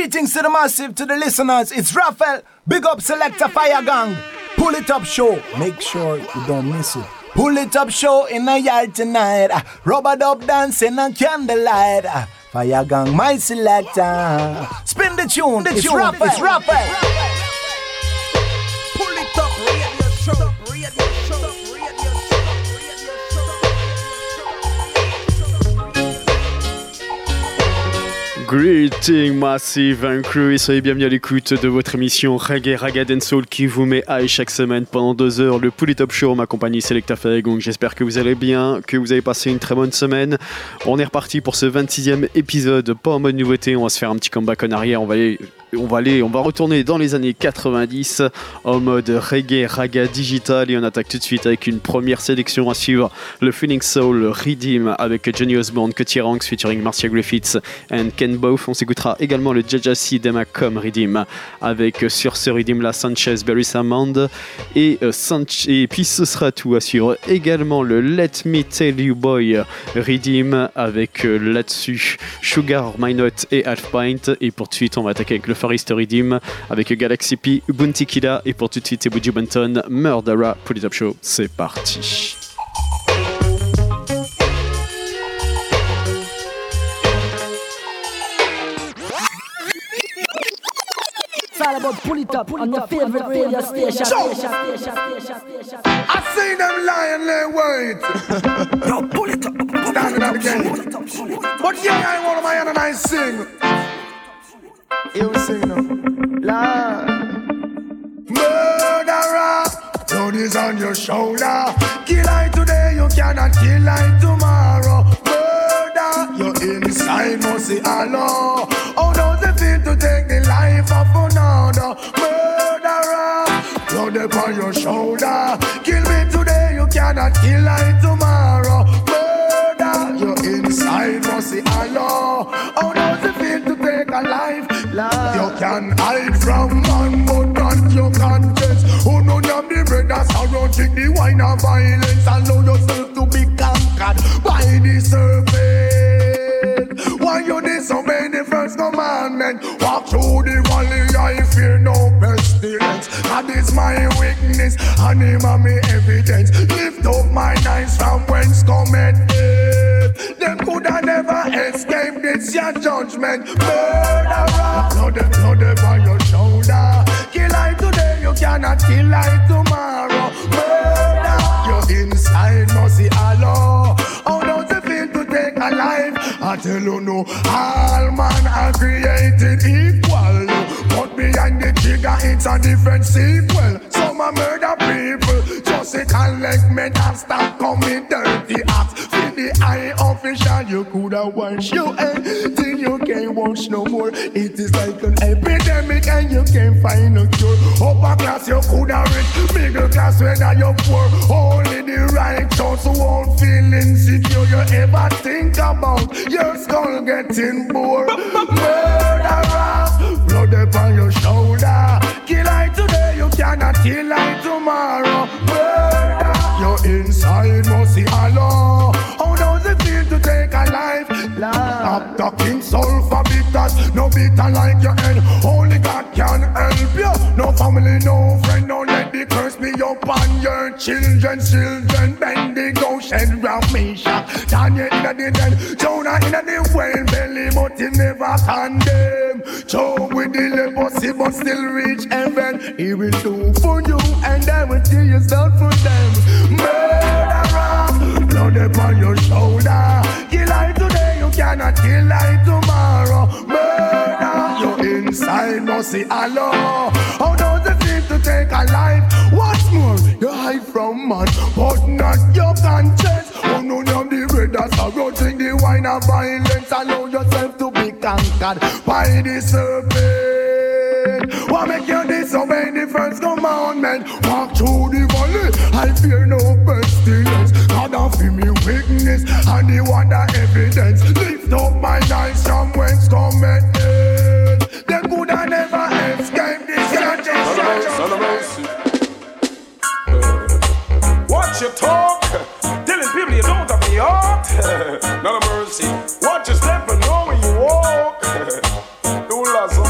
Greetings to the massive, to the listeners. It's Raphael. Big up Selector Fire Gang. Pull it up show. Make sure you don't miss it. Pull it up show in the yard tonight. Rubber dub dancing and candlelight. Fire Gang, my selector. Spin the tune. The it's tune. Raphael. It's Raphael. Greeting Massive and Crew soyez bienvenus à l'écoute de votre émission Reggae Raga Soul qui vous met high chaque semaine pendant deux heures. Le Pouli Top Show, ma compagnie Selecta Donc J'espère que vous allez bien, que vous avez passé une très bonne semaine. On est reparti pour ce 26e épisode, pas en mode nouveauté, on va se faire un petit comeback en arrière. On va aller on va aller, on va retourner dans les années 90 en mode reggae, raga digital. Et on attaque tout de suite avec une première sélection à suivre, le Feeling Soul Redeem avec Johnny Osborne, Cutty Ranks featuring Marcia Griffiths et Ken Both. On s'écoutera également le Jajasi Demacom Redeem avec sur ce Redeem la Sanchez Berry Samand et, euh, et puis ce sera tout à suivre. Également le Let Me Tell You Boy Redeem avec euh, là-dessus Sugar, My Note et Half Pint. Et pour de suite on va attaquer avec le Far East Redeem avec Galaxy P, Ubuntu Killa et pour tout de suite c'est Buju Bunton, Murdera, Pull Top Show. C'est parti. It's all about pull it up on your favorite radio station. I see them lying there wait. Yo, pull it up. Standing up again. But yeah, I want my and I sing. Here we sing now. Lord. Murderer, blood is on your shoulder. Kill I today, you cannot kill I tomorrow. Murder, your inside must see Allah. How does it feel to take the life of another? Murderer, blood upon your shoulder. Kill me today, you cannot kill I tomorrow. Murder, your inside must see Allah. How does it feel to take a life? Lord. You can hide from man, but not your conscience. Who know you the bread that's around, drink the wine of violence. Allow yourself to be conquered by the serpent. Why you disobey the first commandment? Walk through the valley, I fear no pestilence. That is my weakness, and him me evidence. Lift up my eyes from whence cometh death. Them coulda never escaped this your judgment. Murderer, blood, blood on your shoulder. Kill I today, you cannot kill I tomorrow. Murder, your inside must see Allah. How does it feel to take a life? I tell you no, all man are created equal. Behind the trigger, it's a different sequel. Some are murder people, just a collect men and stop coming dirty acts. For the eye official, you coulda wash your head till you can't wash no more. It is like an epidemic and you can't find a cure. Upper class, you coulda rich, middle class, whether you're poor. Only the righteous won't feel insecure. You ever think about your skull getting bored? Murderer, cannot kill I tomorrow. Murder, your inside must see Allah. How does it feel to take a life? Stop talking soul for bitters, no bitter like your head. Only God can help you. No family, no friend, no let the curse be upon your children. Children, bend the ocean round me shot. Daniel in the den, Jonah in the well belly, but he never condemn. Joe with the leprosy, but still reach heaven. He will do for you, and I will tell you start for them. Murderer, blood upon your shoulder. Kill I today, you cannot kill I tomorrow. Murder, your inside must see Allah. How does it feel to take a life? What's more, you hide from man, but not your conscience. Oh no, no, the red around, drink the wine of violence. Allow yourself to be conquered by the serpent. What make you disobey the first commandment? Walk through the valley, I fear no pestilence. God of me weakness, and the wonder evidence. Lift up my eyes from whence cometh death. They could have never escaped this judgment. Son of mercy. Watch your talk, telling people you don't have the heart. None of mercy. Watch your step and know when you walk. Do lots of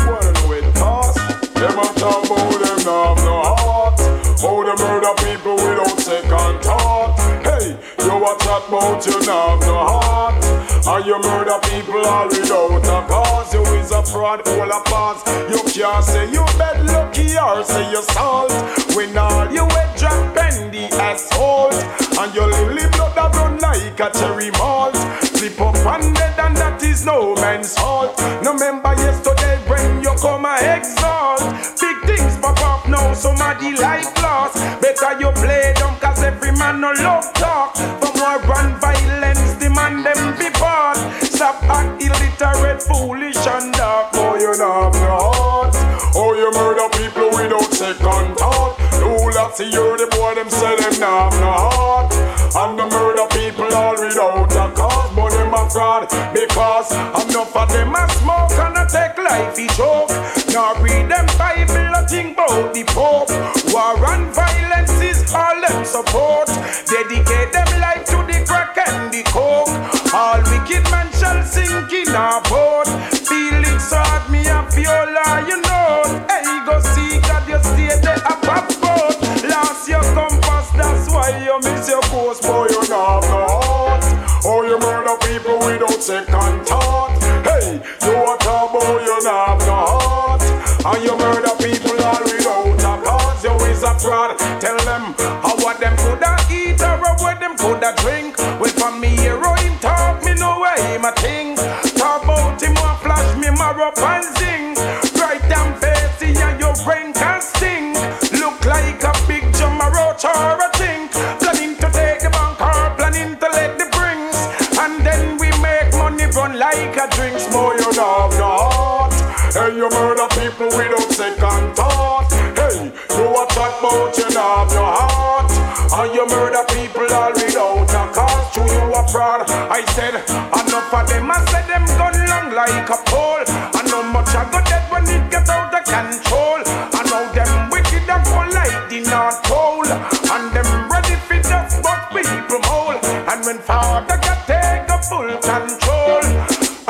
a talk about them now have no heart. How they murder people without second thought. Hey, you a chat about you now have no heart. And you murder people all without a cause. You is a fraud, all a pass. You can't say you bed lucky or say you salt. When all you head drop bend the asphalt. And your lily blood that run like a cherry malt. Flip up and dead and that is no man's fault. No remember yesterday when you come a exalt. Things pop up now, somebody like lost. Better you play them cause every man no love talk. For more run violence, the man them be part. Stop act illiterate, foolish and dark. Oh, you know have no heart. Oh, you murder people without second thought. No, let's see you the boy them say them not have no heart. And the murder people all without fraud because enough of them a smoke and a take life a joke. Now read them Bible, a think about the Pope. War and violence is all them support. Dedicate them life to the crack and the coke. All wicked men shall sink in a boat. Feeling sad, me a feel you know. Hey, go see God, you stay there a pop boat. Lost your compass, that's why you miss your course, boy. Second thought. Hey, you a about you not have no heart. And you murder people all without a cause. You is a fraud. Tell them how what them coulda eat or what them coulda drink. Well, from me heroin talk, me know where him a thing. Talk about him one flash me marrow up about you not have no heart. And you murder people all without a cause. To you a fraud. I said enough of them. I said them gun long like a pole. I know much I got dead when it get out of control. I know them wicked and go like the North Pole. And them ready for just but people mole. And when father got take a full control.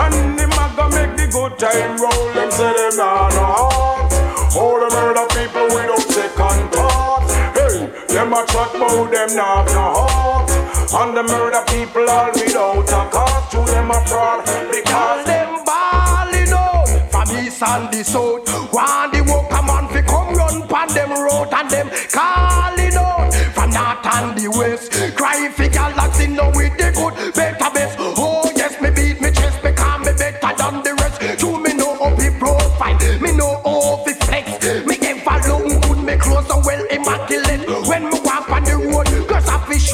And them a go make the good time roll. Them say them not no heart. All the murder people without second thought. Hey, them a chat about them not no heart. And the murder people all without a cause. To them a fraud because them balling out from east and the south. One the worker man fi come run pan them road and them calling out from north and the west. Cry fi galaxy now with the good better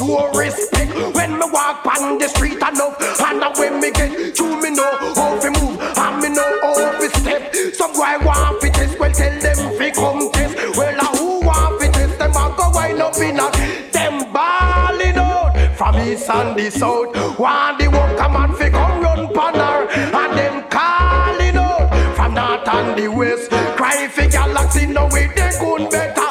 show respect. When me walk on the street enough, and uh, when me get to me know how fi move, and me know how fi step. Some boy want fi test, well tell them fi come test. Well, uh, who want fi test them? I go wind up in a them balling out from east and the south. Want the worker man fi come run panner, and them calling out from north and the west. Cry fi galaxy now with they good better.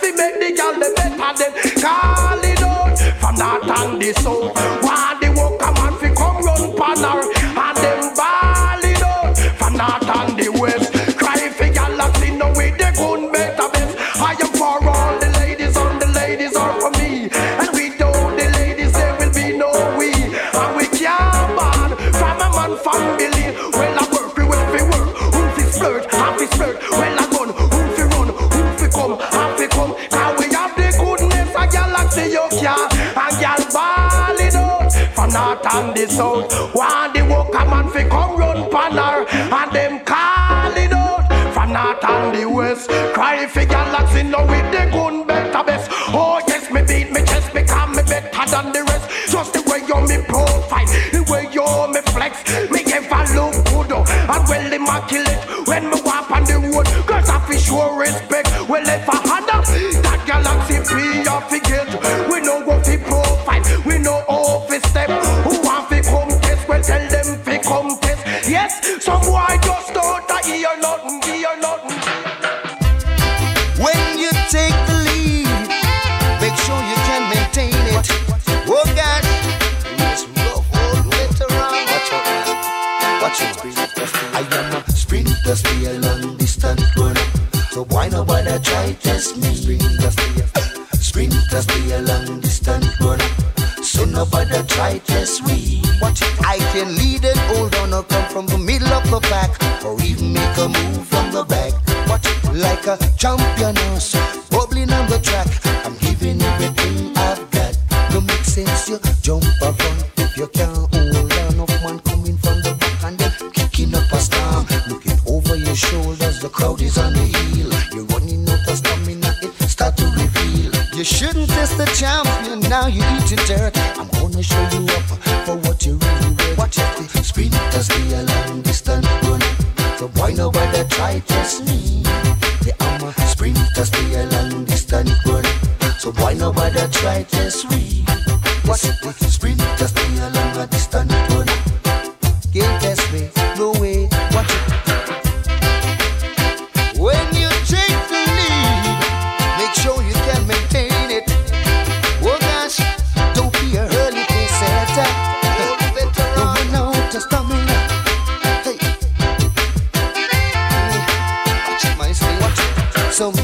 Fi make the gal them better than calling out from north and the south. the south. Want the worker man fi come run panar, and them calling out from north and the west. Cry fi galaxy now with the gun better best. Oh yes, me beat me chest, me come me better than the rest. Just the way you me profile, the way you me flex, me ever look good oh, and well immaculate. When me walk on the road, girls I fi show respect. Well if I had that galaxy P, I figure, We know what fi profile, we know.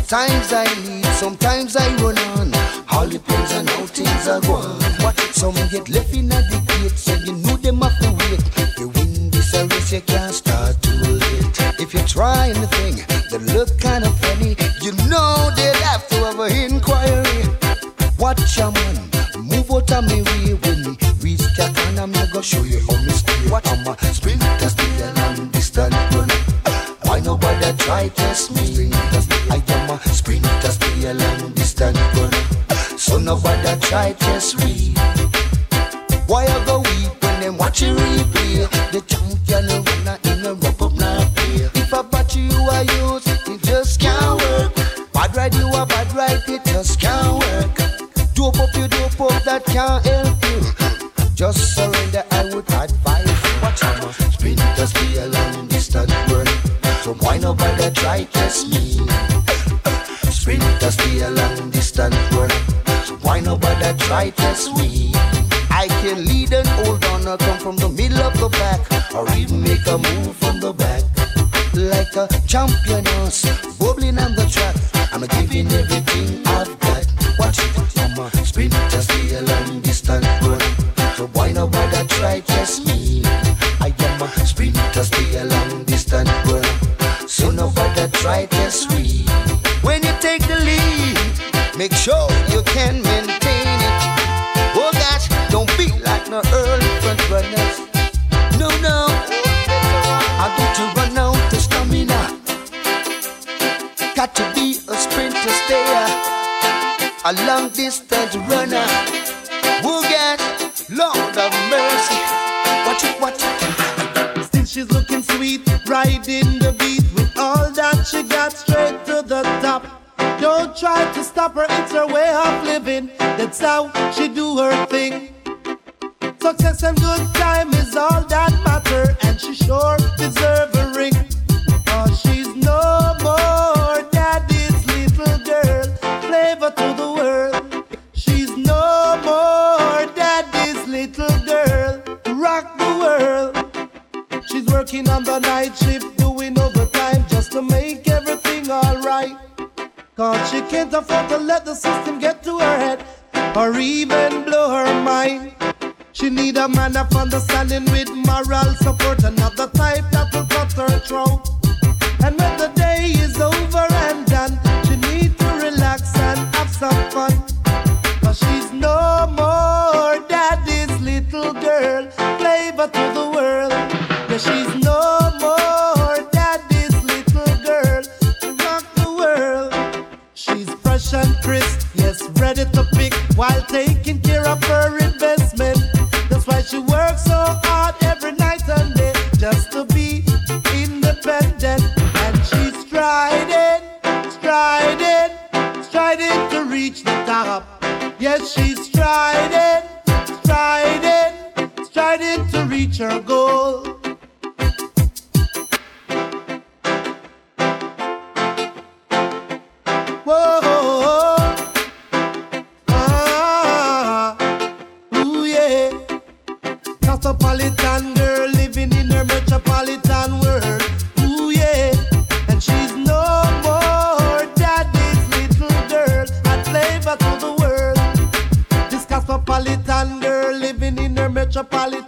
Sometimes I lead, sometimes I run on. All depends on how things are going. But some get left in a debate, so you know them have to wait. If you win this race, you can't start too late. If you try anything that look kind of funny, you know they'll have to have an inquiry. Watch a man, move out of my way when me reach that can, I'm not gonna show you how me stay. Watch I'm a sprinter, spin a long distance runner. Why nobody try test me? righteous reap. Why ever weep when them watching reap? sweet. In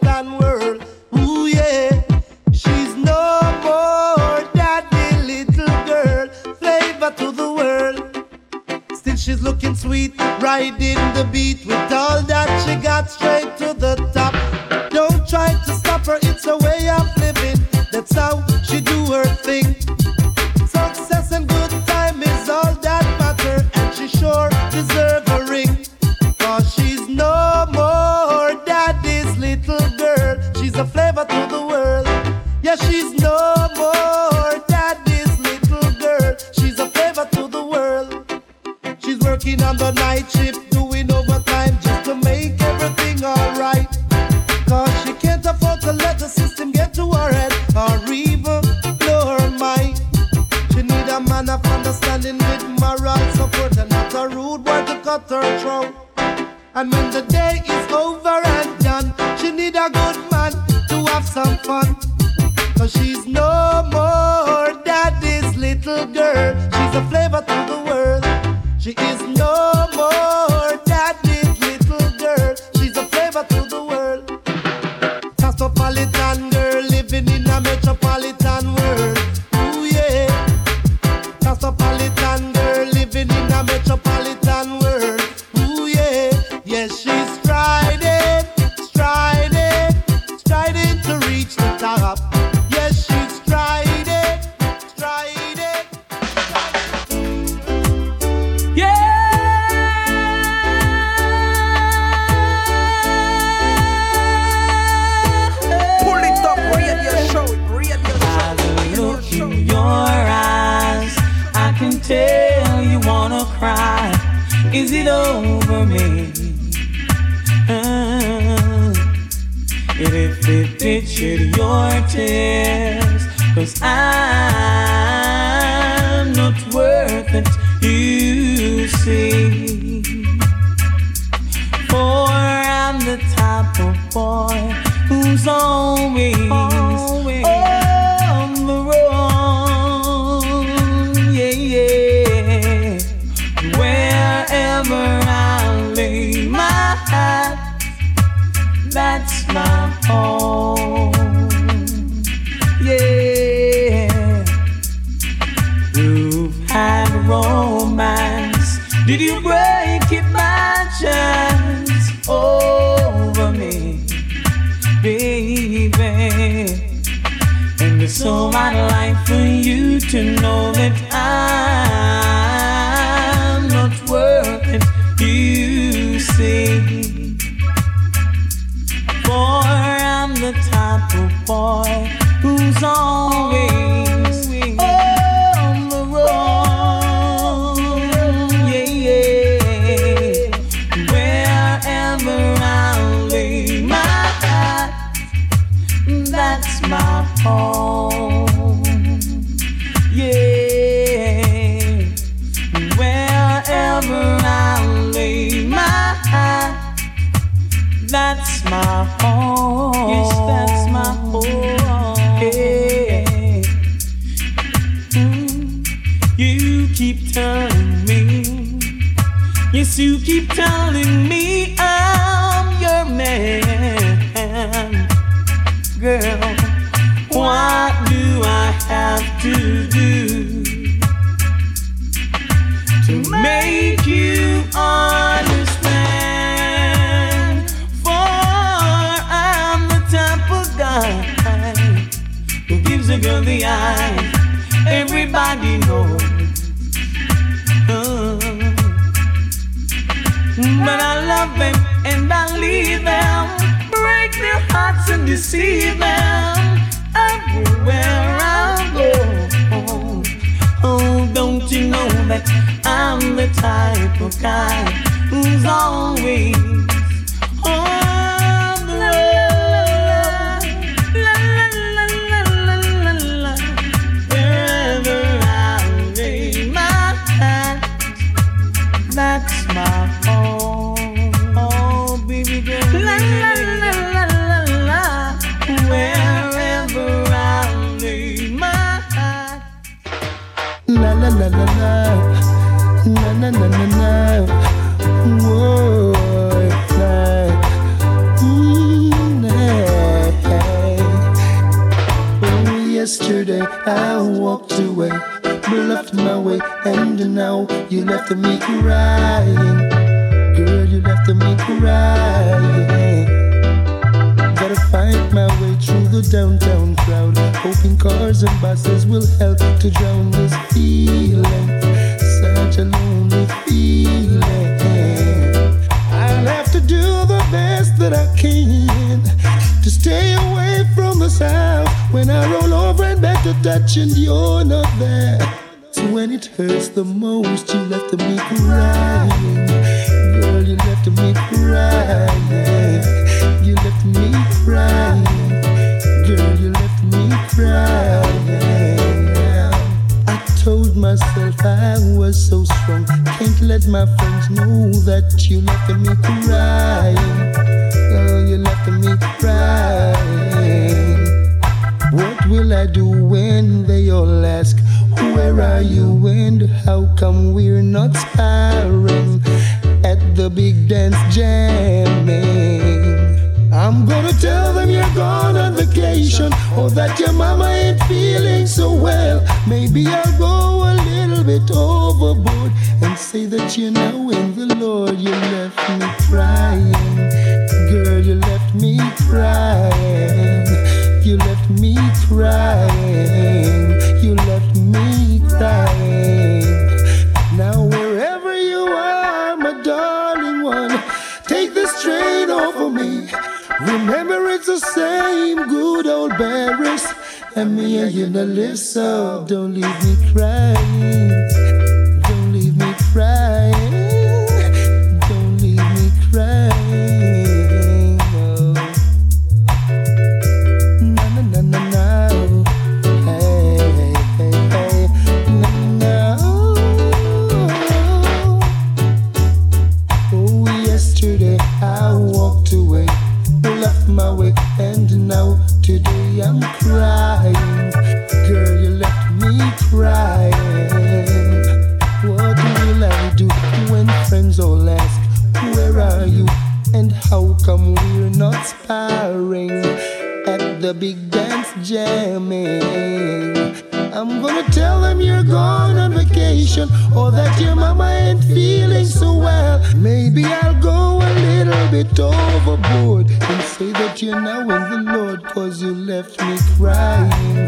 to tell them you're gone on vacation or that your mama ain't feeling so well. Maybe I'll go a little bit overboard and say that you're now in the Lord cause you left me crying.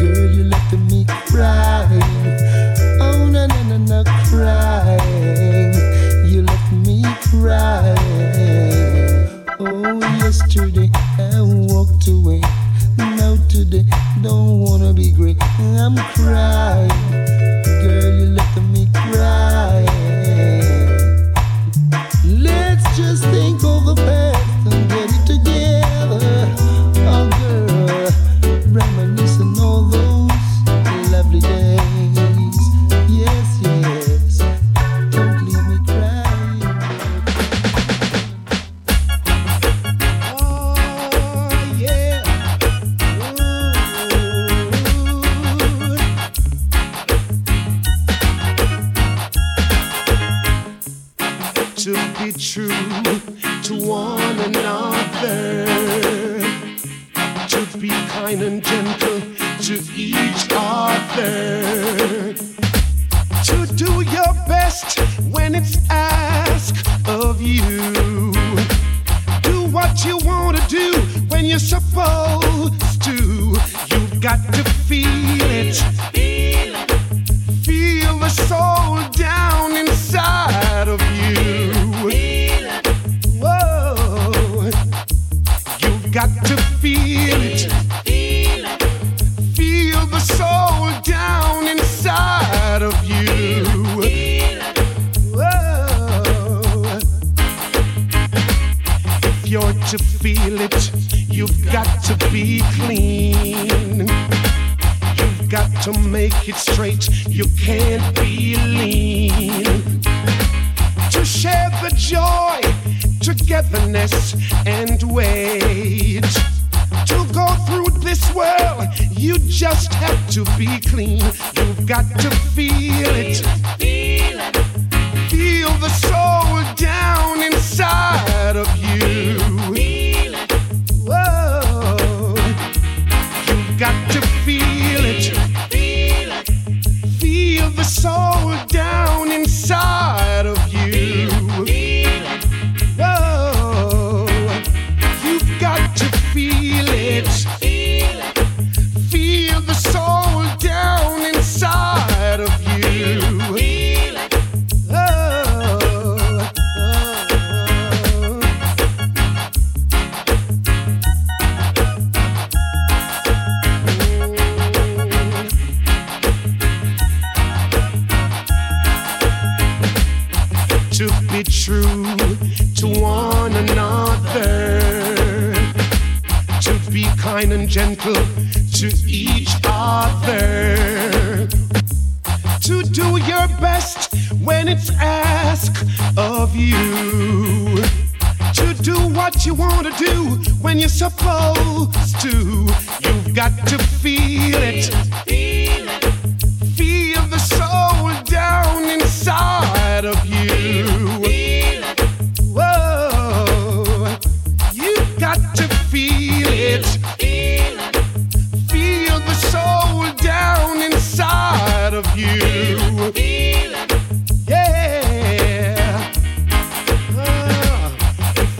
Girl, you left me crying. Oh, na na na no, crying. You left me crying. Oh, yesterday I walked away. No, today, don't wanna be great. I'm crying. Girl, you're letting me cry.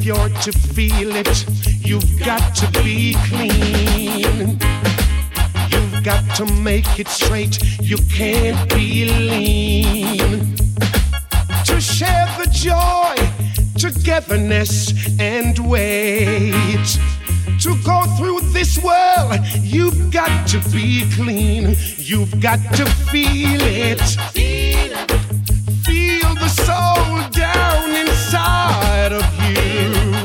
you're to feel it, you've got to be clean. You've got to make it straight, you can't be lean. To share the joy, togetherness, and wait. To go through this world, you've got to be clean. You've got to feel it. Feel the soul down inside of you.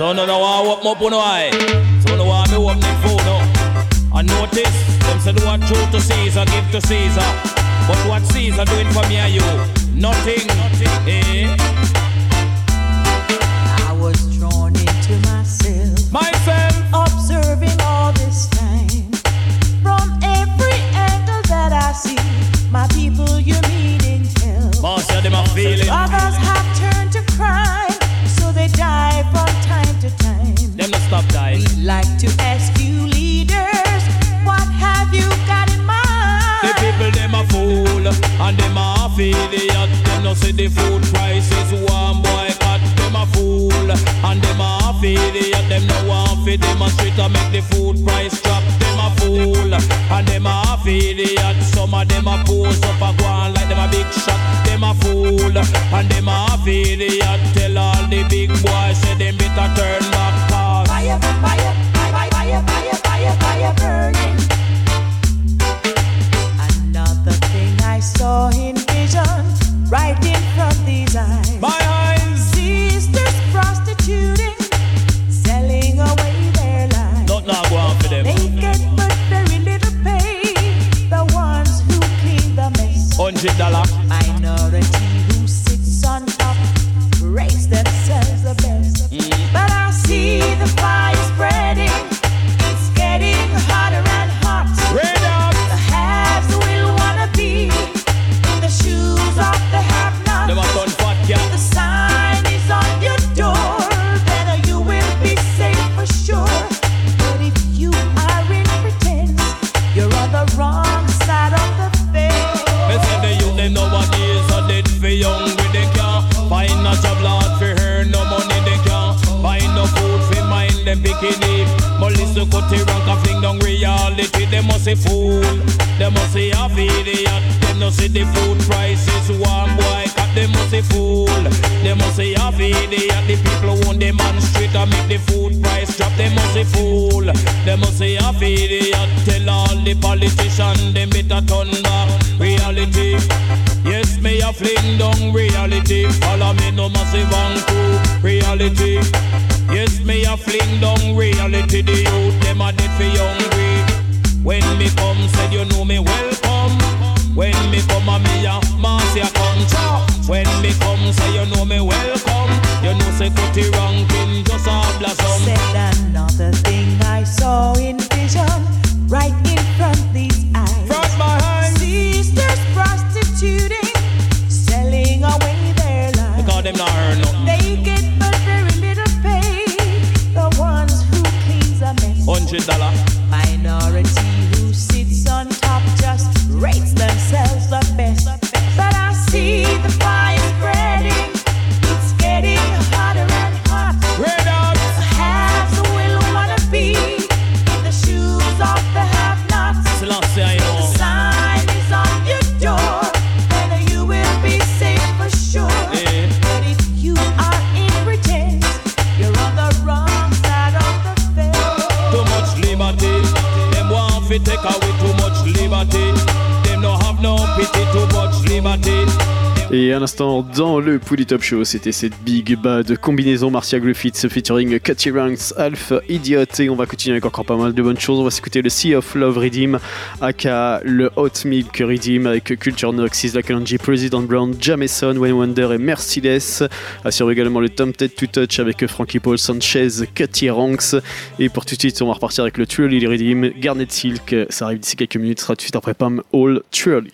So no no want open up on eye. So no want me open the phone. I notice them say do what true to Caesar, give to Caesar. But what Caesar doing for me and you? Nothing. Eh? Like to ask you leaders, what have you got in mind? The people them a fool and them a idiot. Them no see the food prices one boycott. Them a fool and them a idiot. Them no want fi demonstrate to make the food price drop. Them a fool and them a idiot. Some of them a pose up a go like them a big shot. Them a fool and them a idiot. Hundred dollar. Melissa cut the rank and fling down reality. They must say fool. They must say half idiot. They no see the food prices. One boy cut. They must say fool. They must say half idiot. The people who demonstrate and make the food price drop. They must say fool. They must say half idiot. Tell all the politicians them better turn back reality. Yes, me a fling down reality. Follow me no massive and crew reality. Yes, me a fling down reality. The youth them a dead for hungry. When me come, said you know me welcome. When me come, a me a mass ya come. When me come, say you know me welcome. You know say cut the ranking just a blossom. Said another thing I saw in vision, right in front these eyes. My eyes. Sisters prostituting, selling away their lives. Because them not earn nothing. Hundred dollar. Take away Et à l'instant, dans le Pouli Top Show, c'était cette Big Bad combinaison Marcia Griffiths featuring Cathy Ranks, Alpha Idiot. Et on va continuer avec encore pas mal de bonnes choses. On va s'écouter le Sea of Love Redeem, aka le Hot Milk Redeem avec Culture Nox, Isla Kalonji, President Brown, Jameson, Wayne Wonder et Merciless. Assure également le Tempted to Touch avec Frankie Paul, Sanchez, Cathy Ranks. Et pour tout de suite, on va repartir avec le Truly Redeem, Garnet Silk. Ça arrive d'ici quelques minutes, ce sera tout de suite après Pam All Truly.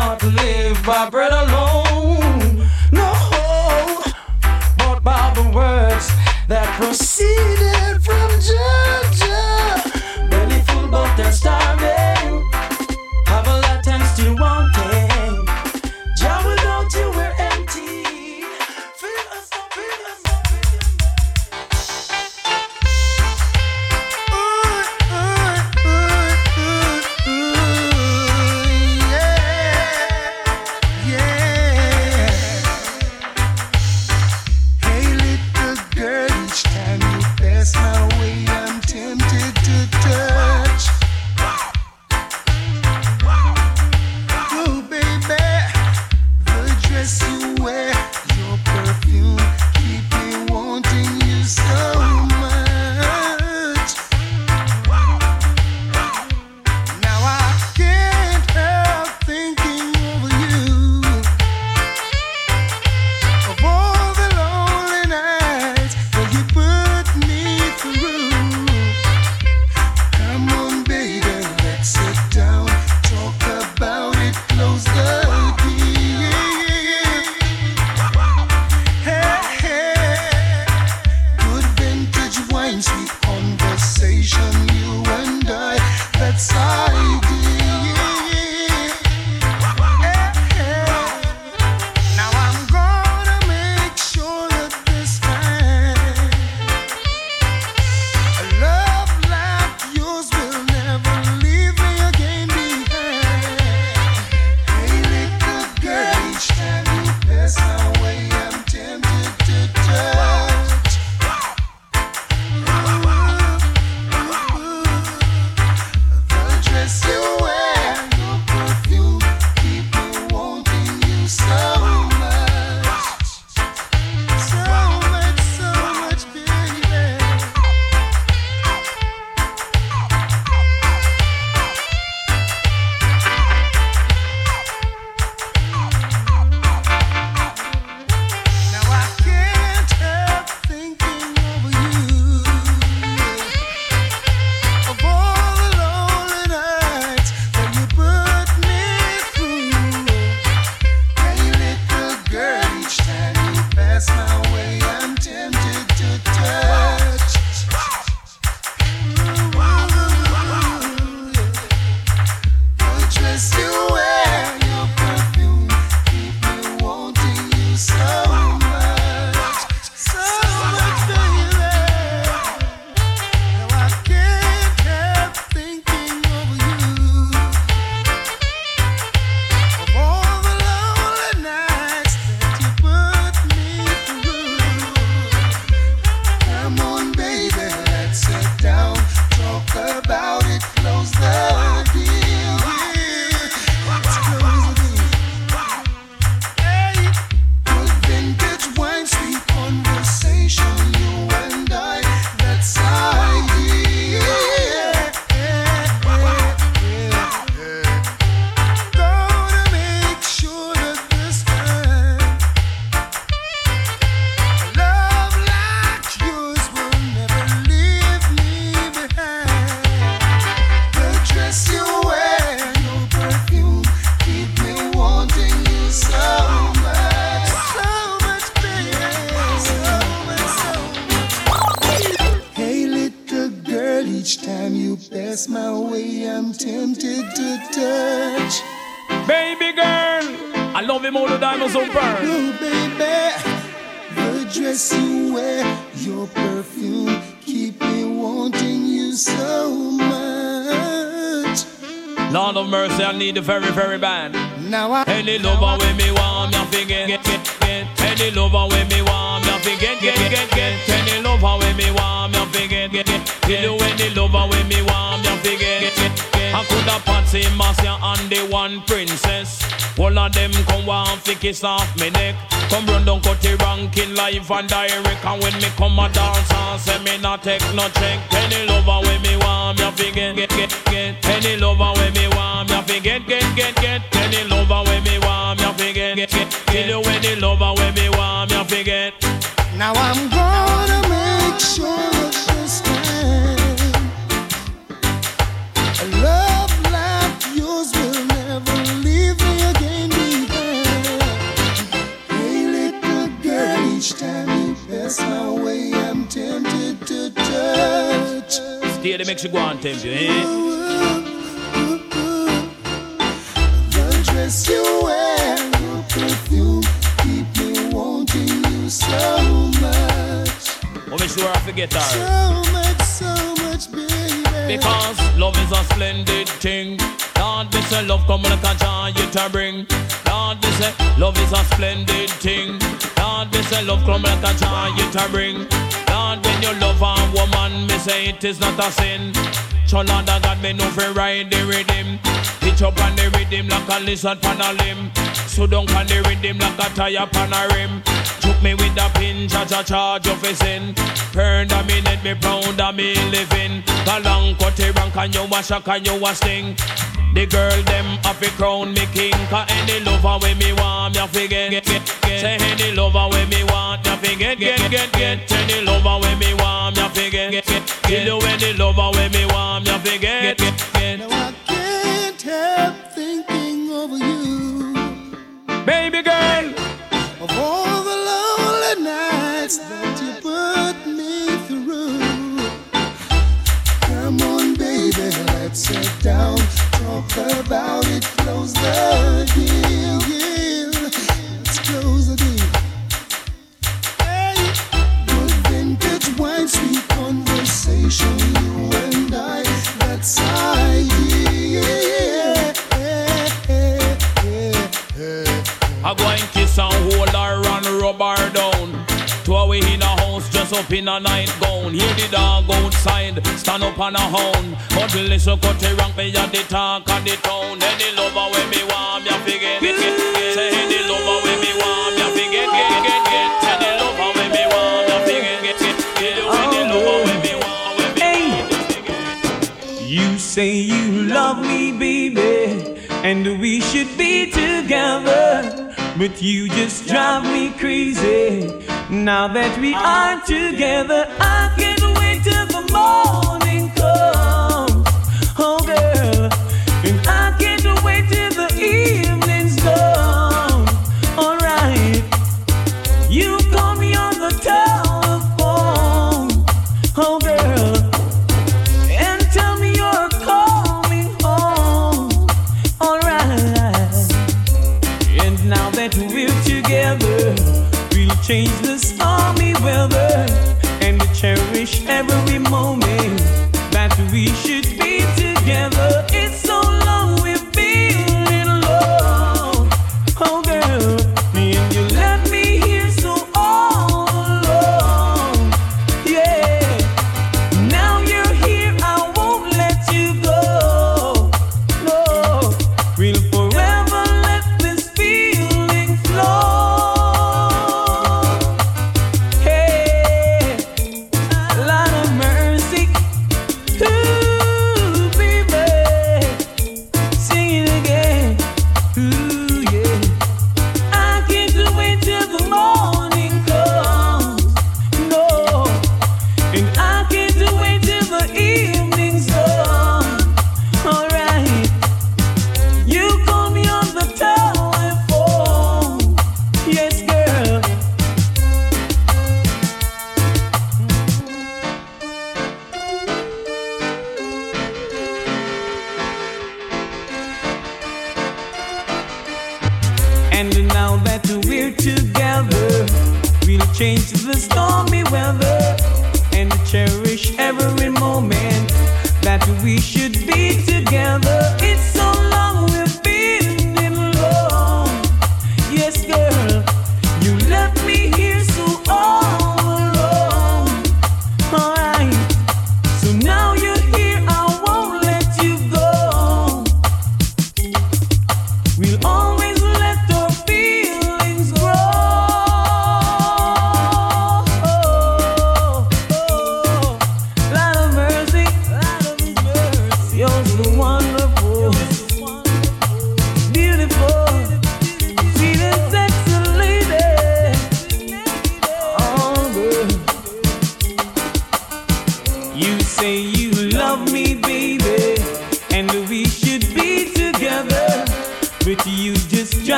Not live by bread alone. No, but by the words that proceeded each time you pass my way, I'm tempted to touch. Baby girl, I love him all the diamonds on burn. Oh, baby, the dress you wear, your perfume, keep me wanting you so much. Lord of mercy, I need the very, very bad. Now I Any lover with me want me fi get, get, get, get. Any lover with me want me fi get, get, get, get. Any lover with me want me fi get, get, get. Tell you any lover with me want me fi get, coulda Patsy, Marcia and the one princess. All of them come want fi kiss off me neck. Come run down cut the ranking live and direct. And when me come a dance and say me not take no check. Any lover when me want me fi get, get, get, get. Any lover when me want me fi get, get, get, get. Any lover when me want me fi get, get, get. Tell you any lover when me want me fi get. Now I'm gonna make sure Each time you pass my way, I'm tempted to touch. Stay the makes you go on tempt you, eh? The dress you wear, your perfume, keep me wanting you so much. Oh, make sure I forget her. So much, so much, baby. Because love is a splendid thing. Lord, me say love come like a joy it a bring. Lord, me say love is a splendid thing. Lord, me say love come like a it a bring. Lord, when you love a woman, me say it is not a sin. So Lord, I got me no fi ride the rhythm. Pitch up on the rhythm like a lizard pan a limb. So down on the rhythm like a tire pan a rim. Choke me with a pin, cha cha charge of a sin. Burn the minute, me pound a me living. Galang kote rank and you a shock and you a sting. The girl them happy crown me king Cause any lover when me want me a fi get, get, get, get. Say any lover when me want me a fi get, get, get, get. Any lover when me want me a fi get, get, get, Kill you any lover when me want me a fi get, get, get, get about it, close the deal. Let's close the deal. Wine, sweet conversation, you and I. That's idea. I kiss and hold house, just up in a night gown. Hear the dog outside, stand up on a hound. But the listen cut the rank me at the talk of the town. Any lover when me want me a forget, get, get, get. Say any lover when me want me a forget, get, get, get. Any lover when me want me forget, get, get, get. Any lover when me want, when me You say you love me, baby, and we should be together. But you just drive me crazy. Now that we are together, I can't wait till the morning change the stormy weather and cherish every moment that we should be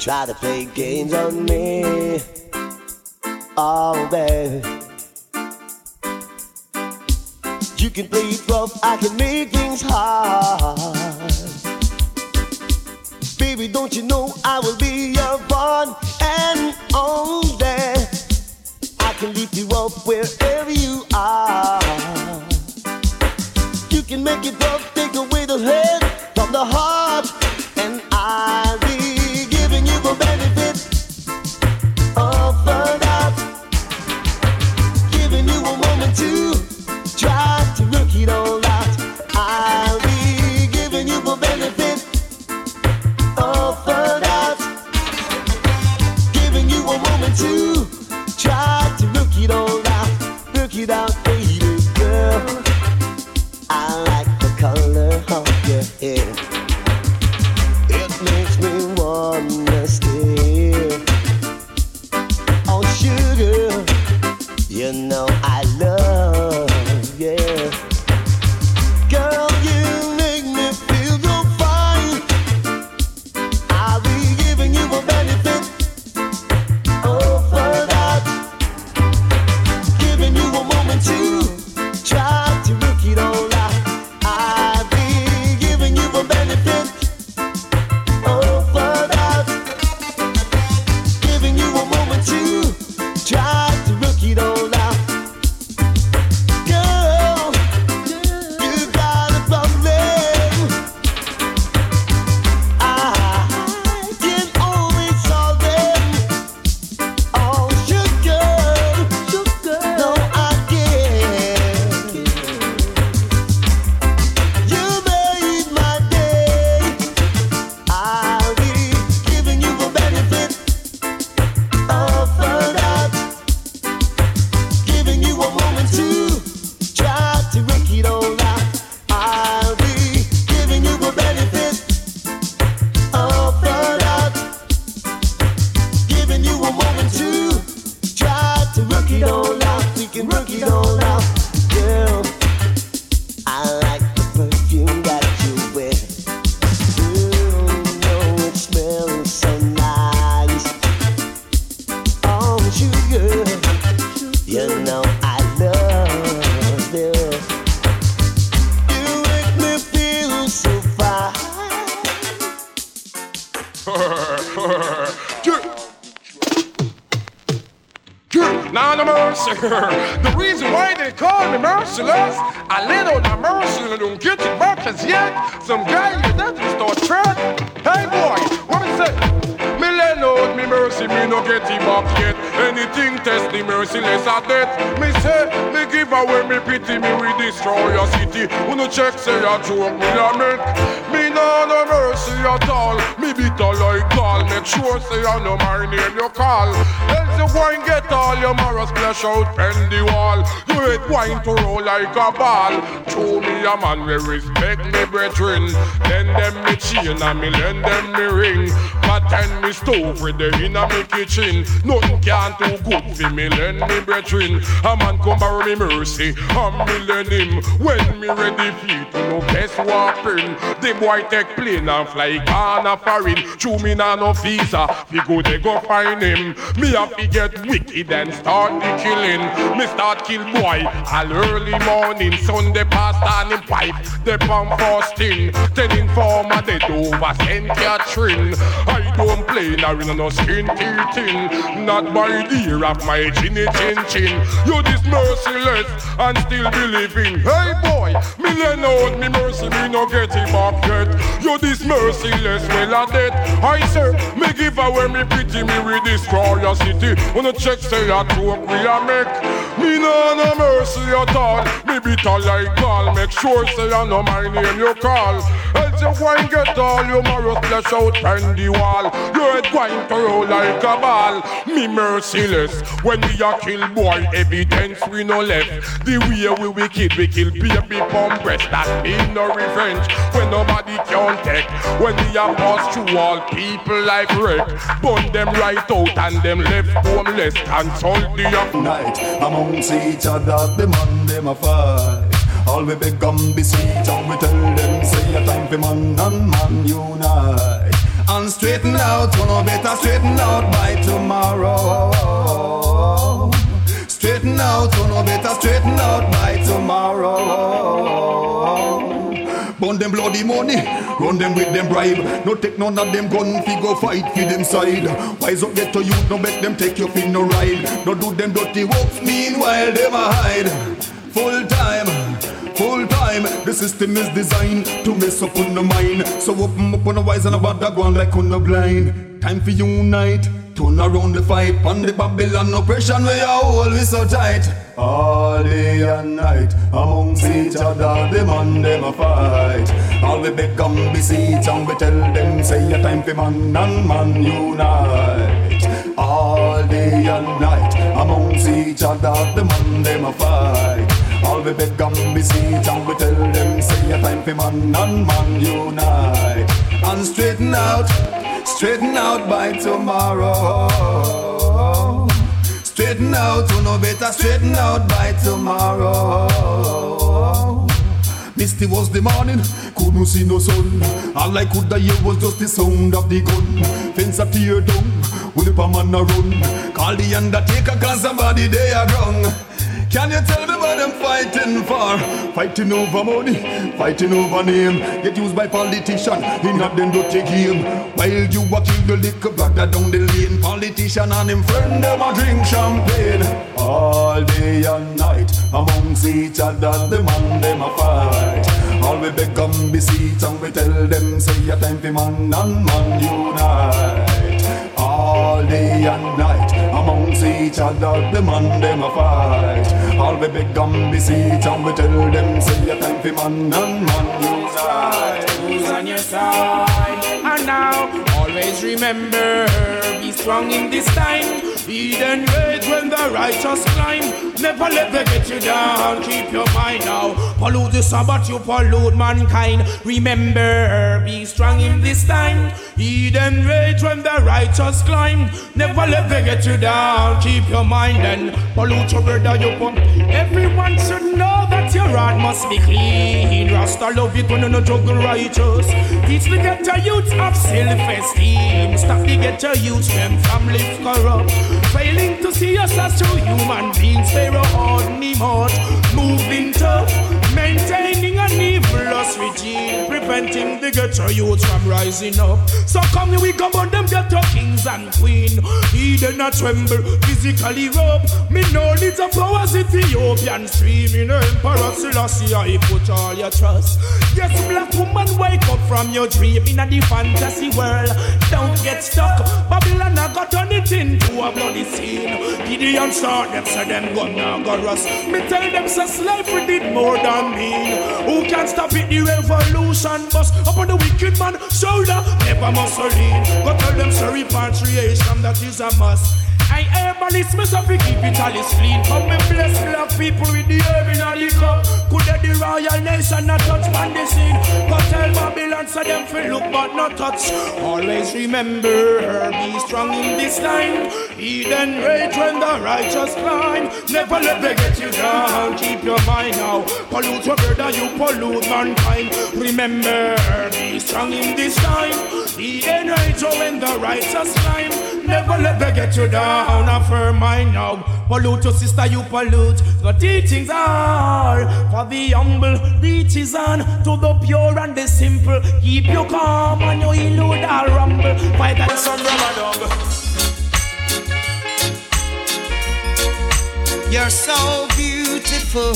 try to play games on me. check, say a joke, me a make. Me no no mercy at all. Me beat bitter like gall. Make sure say I know my name you call. Else you go and get all your morals splash out, bend the wall make wine to roll like a ball. Show me a man we respect me brethren. Then them me chain and me lend them me ring. But then me stove with the inna me kitchen. Nothing can do good for me lend me brethren. A man come borrow me mercy, and me lend him. When me ready feet best weapon. The boy take plane and fly Ghana foreign. True me nah no visa, fi go they go find him. Me a fi get wicked and start the killing. Me start kill boy all early morning. Sunday past and him pipe, they pump fasting. Then informer they do over Saint Catherine. I don't play nah in no skin teething. Not by the ear of my chinny chin chin. You this merciless and still believing. Hey boy me learn out me mercy, me no get it back yet. You this merciless, well a dead. I say, me give away me pity, me we destroy your city. Wanna check say a talk we a make. Me no no mercy at all. Me bitter like gall. Make sure say I know my name you call. Else you and get all your morals flesh out and the wall. You head going to roll like a ball. Me merciless when we a kill boy. Evidence we no left. The way we wicked we kill baby pump breast. That mean no revenge when nobody can take. When we a pass through all people like wreck. Burn them right out and them left homeless. Consult the night amongst each other. The man them a fight. All we and beseech and we tell them say a time for man and man unite. And straighten out, you know better straighten out by tomorrow. Straighten out, you know better straighten out by tomorrow. Burn them bloody money, run them with them bribe. No take none of them gun fi go fight for them side. Wise up, get to youth, no bet them take your fin no ride. No do them dirty works, meanwhile them a hide. Full time, full time. The system is designed to mess up on the mind. So open up on the wise and about that one like on the blind. Time for unite. Turn around the fight on the Babylon oppression where you hold we so tight. All day and night amongst each other, them and them a fight. All we and beseech and we tell them say a time for man and man unite. All day and night amongst each other, them and them a fight. All we and beseech and we tell them say a time for man and man unite. And straighten out, straighten out by tomorrow. Straighten out, oh, you know better straighten out by tomorrow. Misty was the morning, couldn't see no sun. All I could hear was just the sound of the gun. Fence a tear down, will the man a run. Call the undertaker cause somebody they are wrong. Can you tell me what them fighting for? Fighting over money, fighting over name. Get used by politician in that them dirty game. While you a kill the liquor brother down the lane. Politician and him friend them a drink champagne. All day and night amongst each other, the man them a fight. All we and beseech and we tell them say a time for man and man unite. All day and night amongst each other, the man them a fight. All we beg and beseech and we tell them say a time for man and man unite. Who's on your side? And now, always remember, be strong in this time. Eden rage when the righteous climb. Never let them get you down. Keep your mind now. Pollute the Sabbath, you pollute mankind. Remember, be strong in this time. Eden rage when the righteous climb. Never let them get you down. Keep your mind and pollute your brother, you pump. Everyone should know that your heart must be clean. Rasta love it when you no juggle righteous. Teach the ghetto youth of self-esteem. Stop the ghetto youth from live corrupt. Failing to see us as true human beings. Pharaoh on me much. Moving tough. Maintaining an evilous regime. Preventing the ghetto youth from rising up. So come here we come on them ghetto kings and queen. Eden not tremble. Physically rope. Me know needs of flowers Ethiopian stream. In Emperor Selassie I put all your trust. Yes, black woman, wake up from your dream in the fantasy world. Don't get stuck. Babylon I got turn it into a bloody scene. Gideon start them, so them gun now go rust. Me tell them, so slavery did more than mean. Who can stop it? The revolution bust upon the wicked man shoulder. Never Mussolini. Go tell them, so repatriation that is a must. I herbalist, me so fi keep it all is clean. Come me bless black people with the herb in a the cup. Could let the royal nation not touch man the scene? Go tell Babylon so them fi look but not touch. Always remember, be strong in this line. Eden rage when the righteous climb. Never let them get you down. Keep your mind now. Pollute your brother, you pollute mankind. Remember, be strong in this time. Eden rage when the righteous climb. Never let them get you down. A firm mind now. Pollute your sister, you pollute. The teachings are for the humble. Reaches on to the pure and the simple. Keep you calm and you elude all rumble. Why that some rubber dub? You're so beautiful.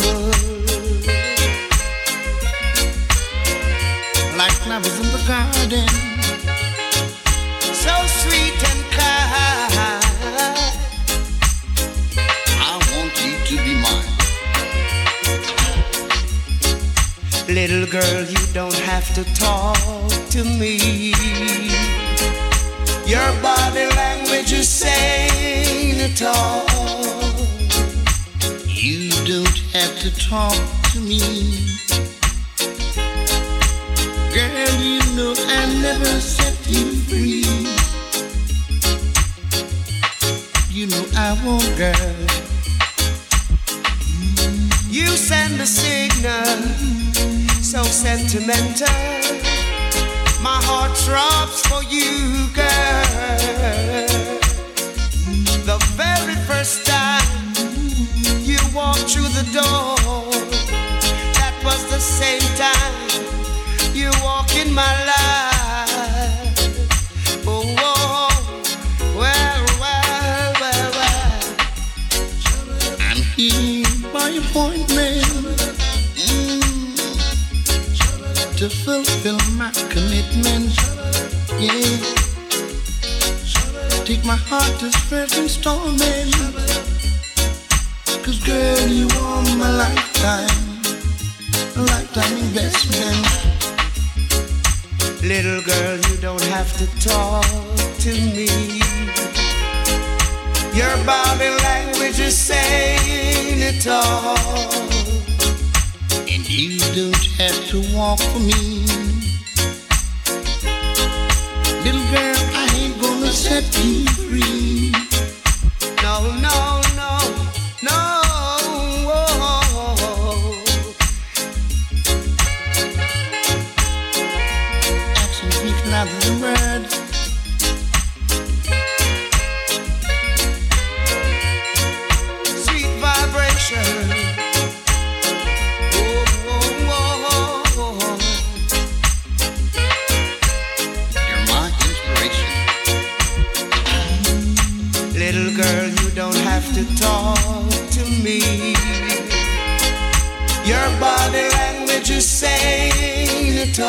Like flowers in the garden. Little girl, you don't have to talk to me. Your body language is saying it all. You don't have to talk to me. Girl, you know I never set you free. You know I won't, girl. You send a signal, so sentimental. My heart throbs for you, girl. The very first time you walked through the door, that was the same time you walk in my life. Oh, oh, well, well, well, well. I'm here by appointment to fulfill my commitment. Yeah. Take my heart to as first installment. Cause girl, you are my lifetime, lifetime investment. Little girl, you don't have to talk to me. Your body language is saying it all. You don't have to walk for me. Little girl, I ain't gonna set you free. No, no. And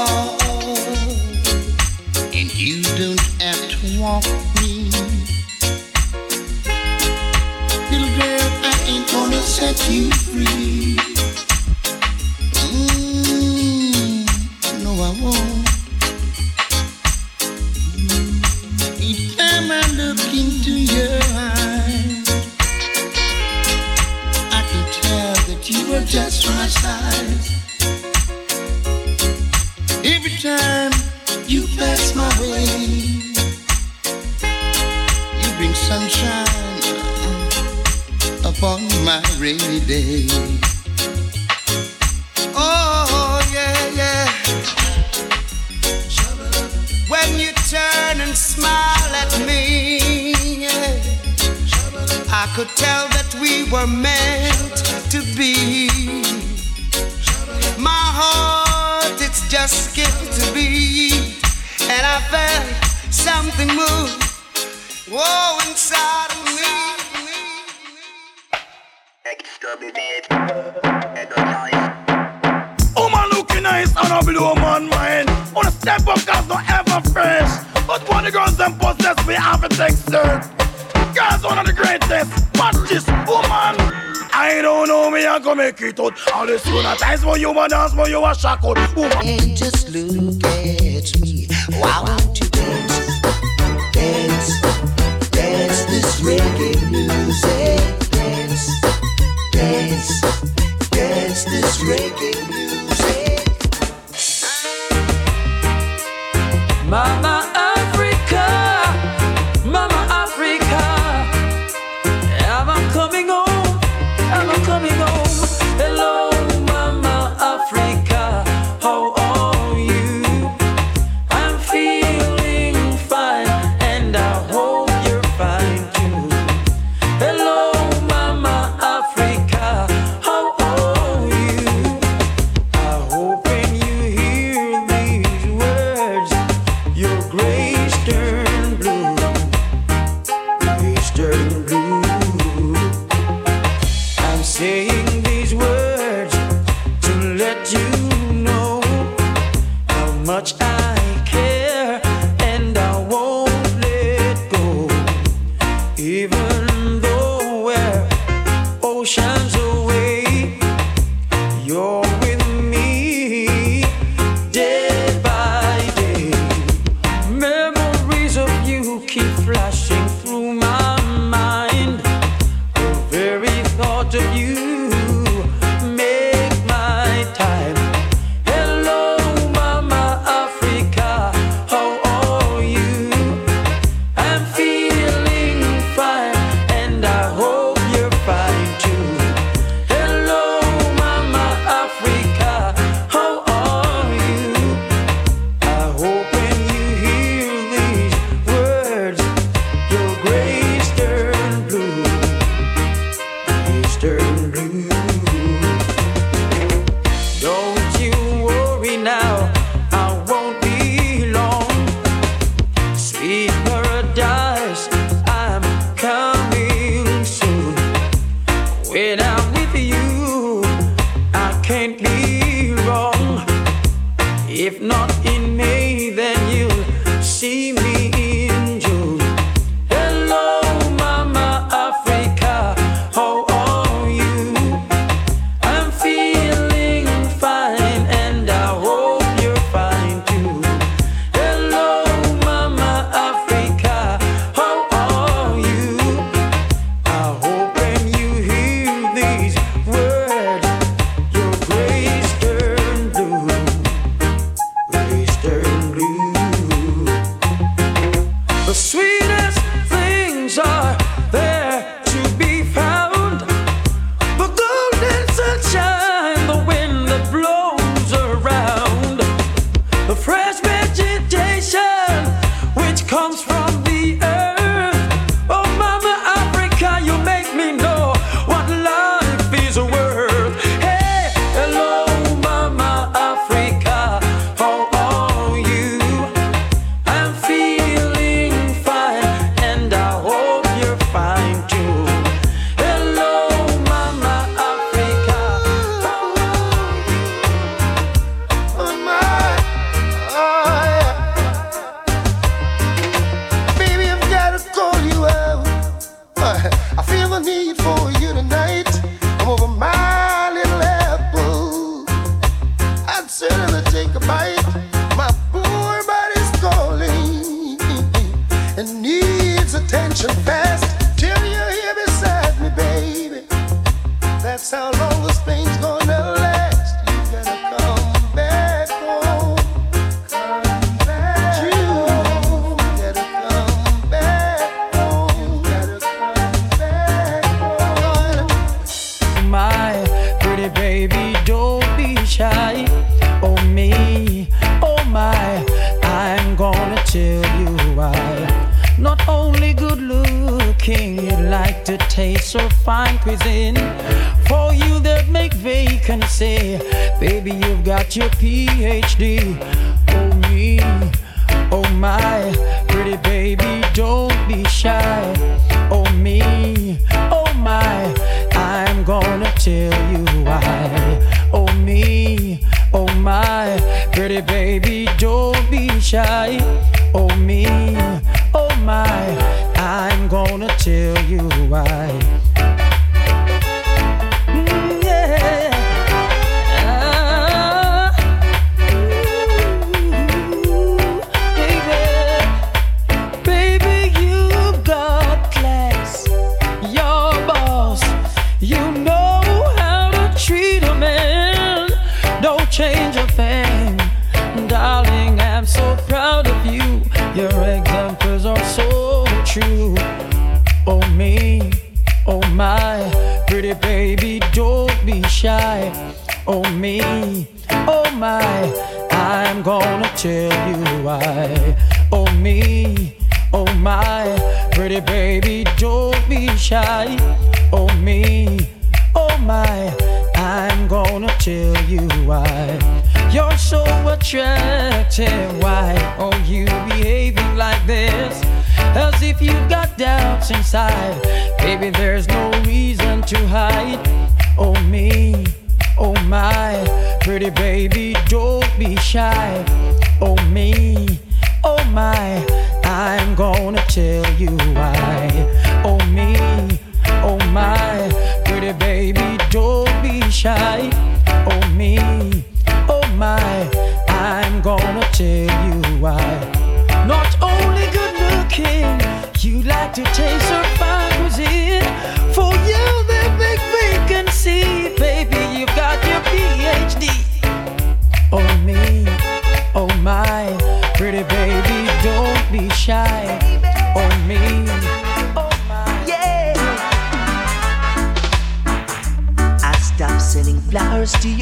you don't have to walk me. Little girl, I ain't gonna set you free. No, I won't. Each time I look into your eyes, I can tell that you are just my size. Every time you pass my way, you bring sunshine upon my rainy day. Oh, yeah, yeah. When you turn and smile at me, I could tell that we were meant to be. Just skipped to beat, and I felt something move. Whoa, inside of me. Woman looking nice and a blow man mind. On a step up cause no ever fresh. But when the girls them possess me have a texture. Girls one of the greatest. Watch this woman. I don't know me I go make it out. All the sooner times when you a dance, when you a shock out. Woman. Hey, just look at me. Why won't you dance? Dance, dance this reggae music. Dance, dance, dance this reggae music. Mama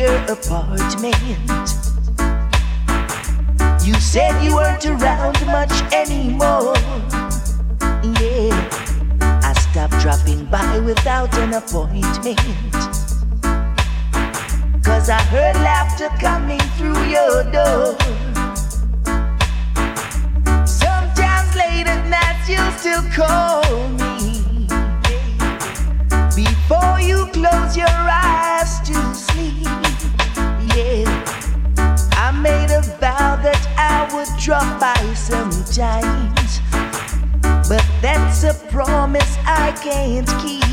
your apartment. You said you weren't around much anymore. Yeah, I stopped dropping by without an appointment. Cause I heard laughter coming through your door. Sometimes late at night you'll still call me. Before you close your eyes to sleep. Yeah, I made a vow that I would drop by sometimes. But that's a promise I can't keep.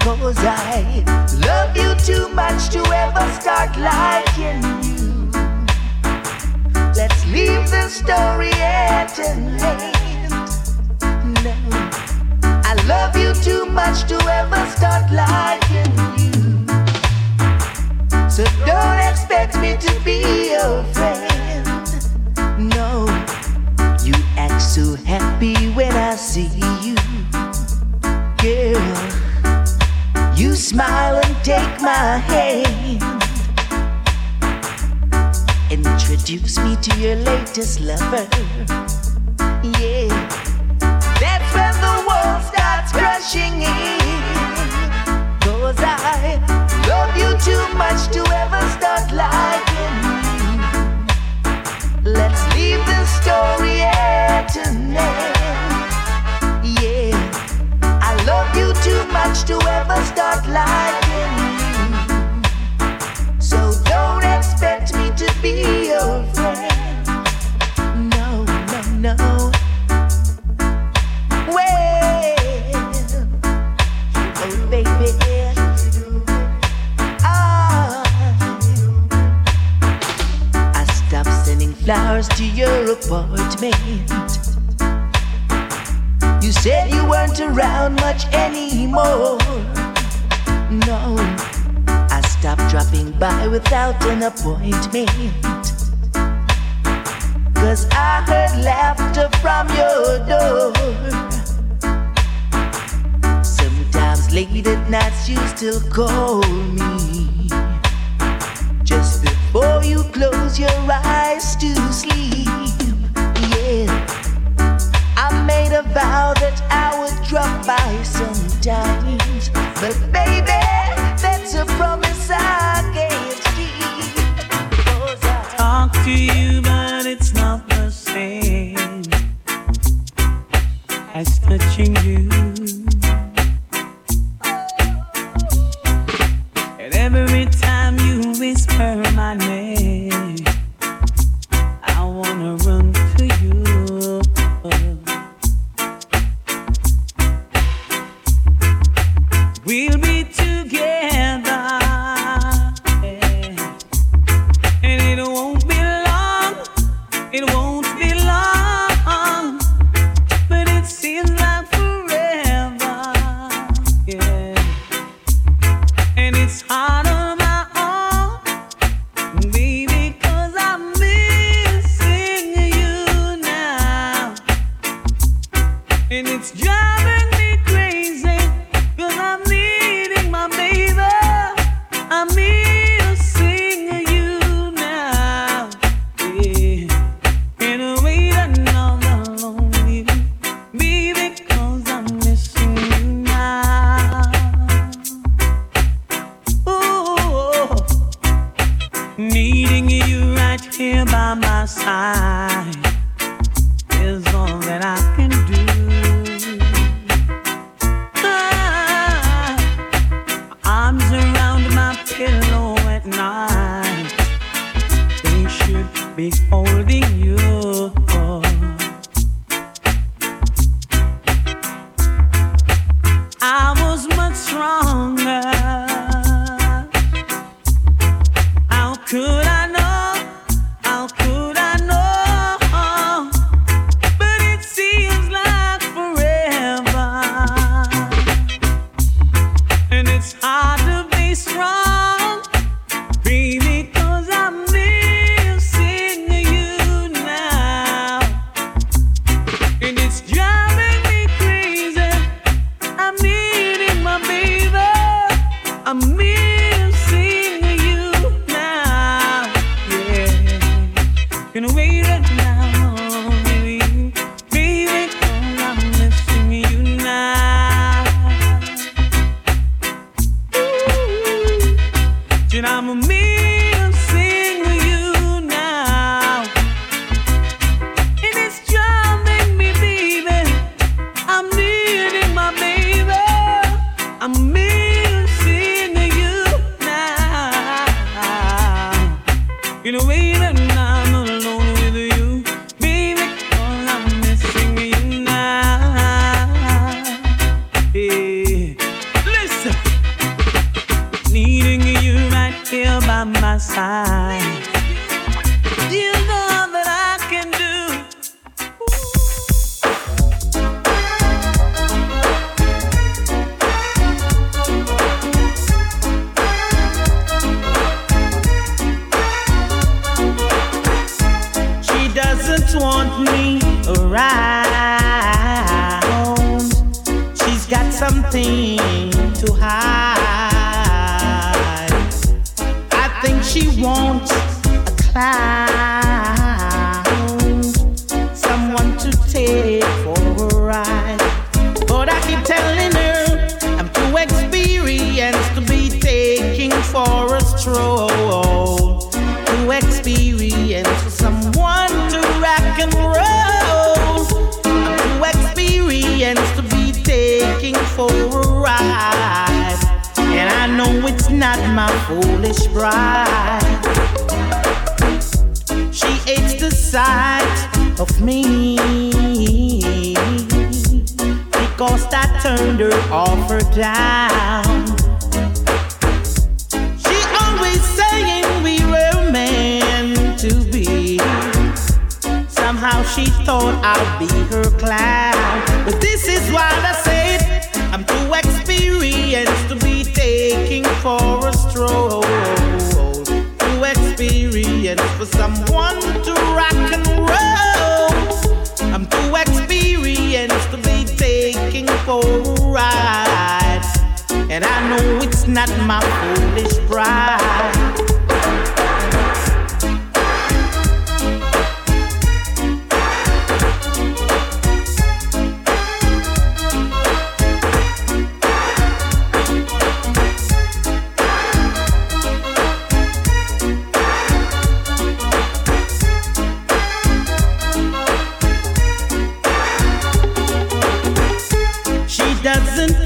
Cause I love you too much to ever start liking you. Let's leave the story at an end. No, I love you too much to ever start liking you. So don't expect me to be your friend. No, you act so happy when I see you, girl. You smile and take my hand. Introduce me to your latest lover. Yeah, that's when the world starts crushing in. Cause I too much to ever start liking you. Let's leave the story at an end. Yeah, I love you too much to ever start liking you. So don't expect me to be your friend. No, no, no. Flowers to your apartment. You said you weren't around much anymore. No, I stopped dropping by without an appointment. Cause I heard laughter from your door. Sometimes late at nights you still call me. Just before you close your eyes to sleep. Yeah. I made a vow that I would drop by sometimes. But baby, that's a promise I can't keep. I talk to you, but it's not the same as touching you.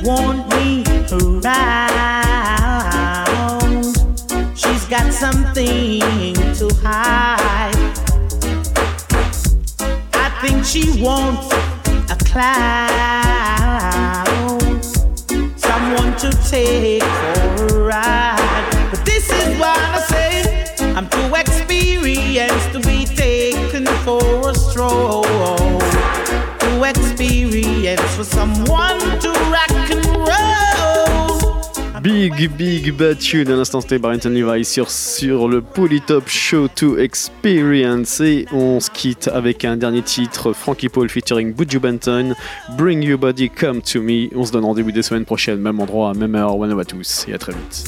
Want me around. She's got something to hide. I think she wants a clown, someone to take for a ride. But this is why I say I'm too experienced to be taken for a stroll to experience for someone Big Big Bad Tune. À l'instant c'était Barrington Levi sur, sur le Polytop Show to Experience. Et on se quitte avec un dernier titre. Frankie Paul featuring Buju Benton Bring Your Body Come To Me. On se donne rendez-vous des semaines prochaines même endroit même heure one à tous. Et à très vite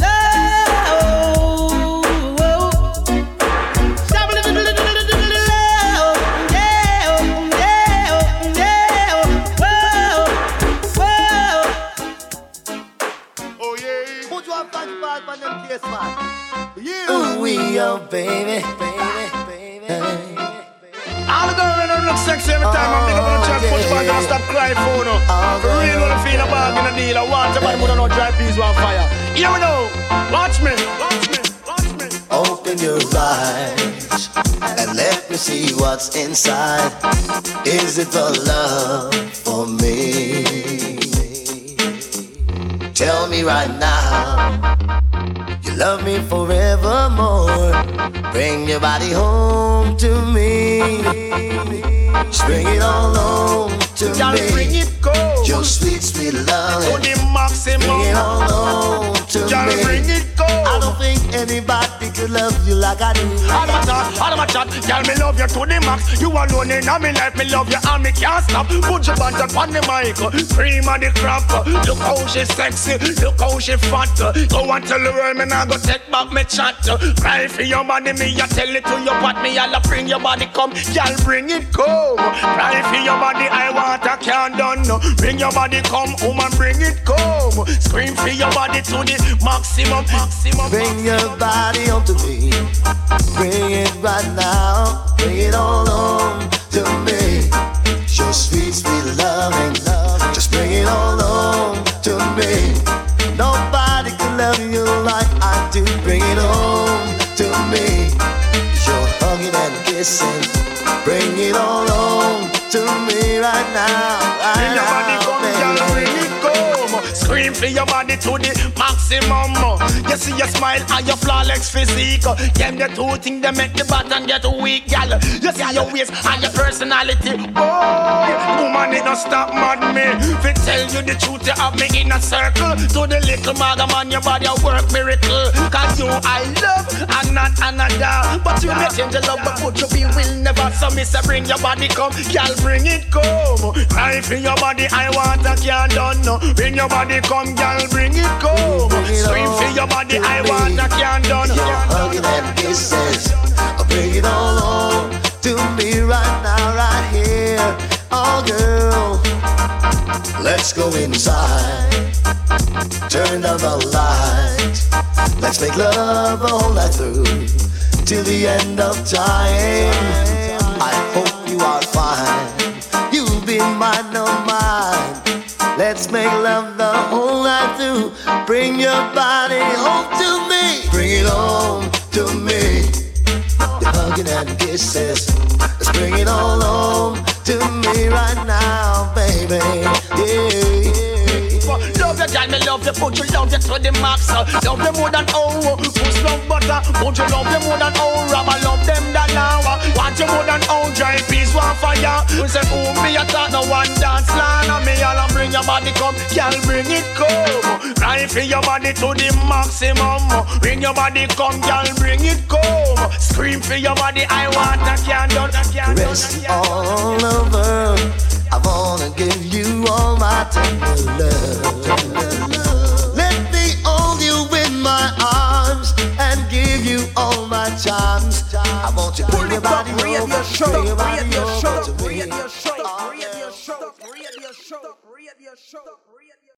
we are baby, baby, baby. All the girls them look sexy every time I'm big up on the track, push back and stop crying for no. For real, wanna feel a bag in a deal. I want somebody put on no dry peas on fire. Here we know. Watch me. Watch me. Open your eyes and let me see what's inside. Is it the love for me? Tell me right now. Love me forevermore. Bring your body home to me. Just bring it all home to Y'all me. bring it go. Your sweet, sweet love. To the maximum. Bring it all home to Y'all me. bring it go. I don't think anybody could love you like I do. All of my chat, all of my chat, girl, me love you to the max. You alone in my life, me love you and me can't stop. Put your band on the mic, cream of the crop. Look how she sexy, look how she fat. Go and tell the world, me nah go take back me chat. Cry for your body, me I tell it to your part, me I'll bring your body come, girl, bring it come. Cry for your body, I want I can't done. Bring your body come, woman, bring it come. Scream for your body to the maximum, maximum. Bring your body onto me. Bring it right now. Bring it all on to me. Your sweet, sweet loving. Love. Just bring it all on to me. Nobody can love you like I do. Bring it on to me. Your hugging and kissing. Bring it all on to me right now. Right Bring your body now, Scream for your body to the maximum. You see your smile and your flawless physique. Them the two things that make the button get weak, girl. You see your waist and your personality. Boy, woman it no stop mad me. Fi tell you the truth, you have me in a circle. To the little maga man, your body a work miracle. Cause you I love and not another. But you may change your love, but put you be will never. So say bring your body come, girl bring it come. Cry for your body, I want a can't done. Bring your body come, girl bring it come. Scream for your body, I want a can't done. Hugging and kisses, bring it all on to me right now, right here. Oh, girl, let's go inside. Turn down the lights. Let's make love all night through till the end of time. I hope you are fine. Let's make love the whole night through. Bring your body home to me. Bring it home to me. The hugging and kisses. Let's bring it all home to me right now, baby. Yeah. Love you, girl, me love you, put you love you to the max. Love you more than oh, push love butter. Put you love you more than oh. I love them than now. uh. Want you more than oh, dry peace, one fire. We say, oh, me a talk, no one dance, land. And me all bring your body come, girl, bring it come. Cry for your body to the maximum. Bring your body come, girl, bring it come. Scream for your body, I want a can't done, a can't Rest all over. I wanna give you all my tender love. Let me hold you in my arms and give you all my charms. I want you to bring your body over, bring your to me.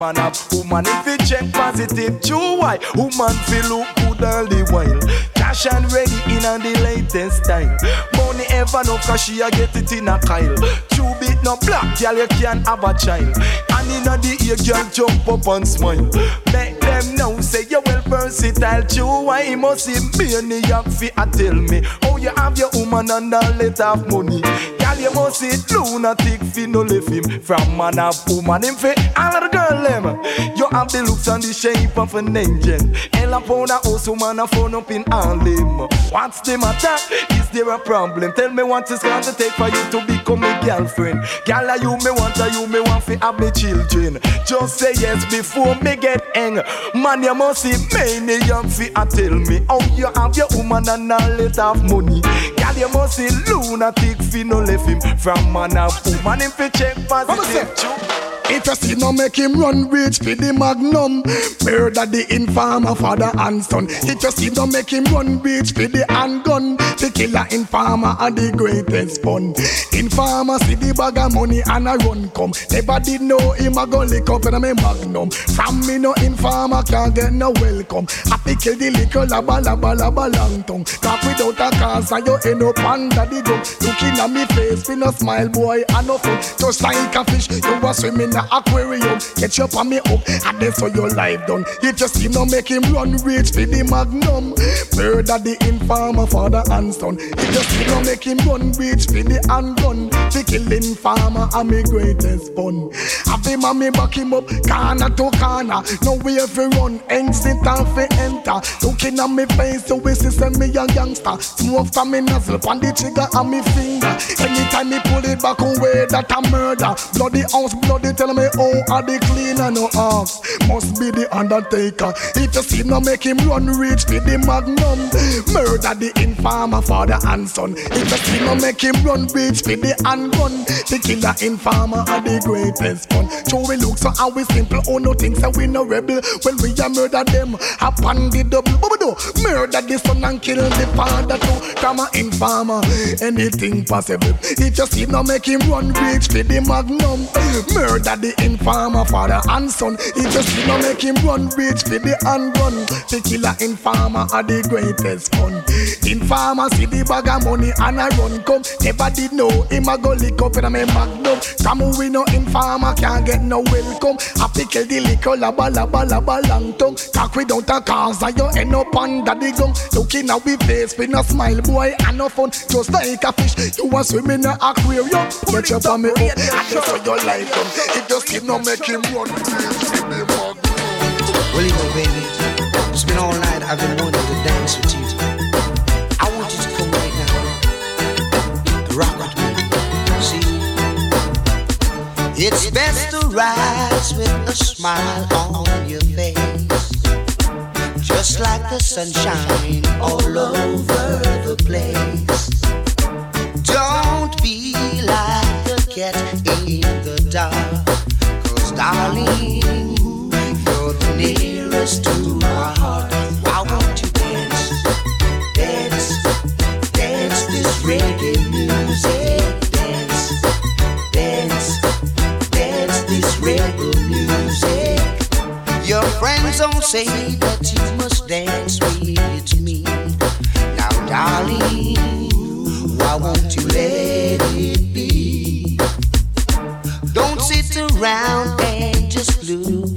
Man up woman if you check positive True why woman feel look good all the while. Cash and ready in on the latest style. Money ever no cause she a get it in a Kyle. True beat no black girl you can have a child. And in the ear girl jump up and smile. Make them know say you well versatile. True why must see me in New York fi a tell me. How you have your woman and a let have money. Girl you must see lunatic fi no left him. From man up woman him fi all the girl them. You have the looks and the shape of an angel. Ella pound a house woman a phone up in Harlem What's the matter? Is there a problem? Tell me what it's gonna take for you to become a girlfriend. Girl you me want are you me want fi have me children. Just say yes before me get hang. Man you must see many young fi a tell me How you have your woman and a let have money. Girl you must see lunatic fi no left him From man. A woman him fi check positive If you see no make him run reach for the magnum. Murder the informer father and son. If you see no make him run reach for the handgun. The killer informer are the greatest fun. Informer see the bag of money and a run come. Never did know him a go lick up in me magnum. From me no informer can't get no welcome. Happy kill the liquor laba laba laba long tongue. Cause without a cause and you end up under the gun. Looking at me face with no smile boy and no fun. Just like a fish you a swim aquarium. Get you up on me up and then so your life done. You see no make him run reach for the magnum. Murder the informer father and son you see no make him run reach for the handgun. The killing farmer and me greatest fun Have him and me back him up corner to corner. No way if you run exit and fi enter. Looking at me face so we see send me a youngster Smoke from me nozzle on the trigger and me finger. Anytime me pull it back away that a murder? Bloody house bloody tell me oh are the cleaner no off Must be the undertaker. If you see no make him run reach for the magnum. Murder the informer father and son. If you see no make him run reach for the handgun. The killer informer are the greatest fun. Show we look so how we simple. Oh no things that we no rebel. When we a murder them. Upon the double. Bubba Murder the son and kill the father too. Come a informer. Anything possible. If you see no make him run reach for the magnum. Murder the informer father and son If you see no make him run reach for the handgun The killer informer are the greatest fun. Informer see the bag of money and I run. Come Never did know him a go lick up in a me magnum. Come we no informer can't get no welcome. I pickle the liquor laba laba laba long tongue. Cock without a cause and you end up under the gun Looking at we face with no smile boy and no fun. Just like a fish you a swim in a aquarium. Get your me up and that's how your life um. done your skin no make him run. Well, you know, baby, it's been all night. I've been wanting to dance with you. I want you to come right now. Rock with me. See? It's best to rise with a smile on your face. Just like the sunshine all over the place. Don't be like the cat in the dark darling, nearest to my heart. You dance, dance, dance this reggae music, dance, dance, dance this reggae music. Your friends say that you must dance with me. Now, darling, why won't you let it be? Don't sit around just blue.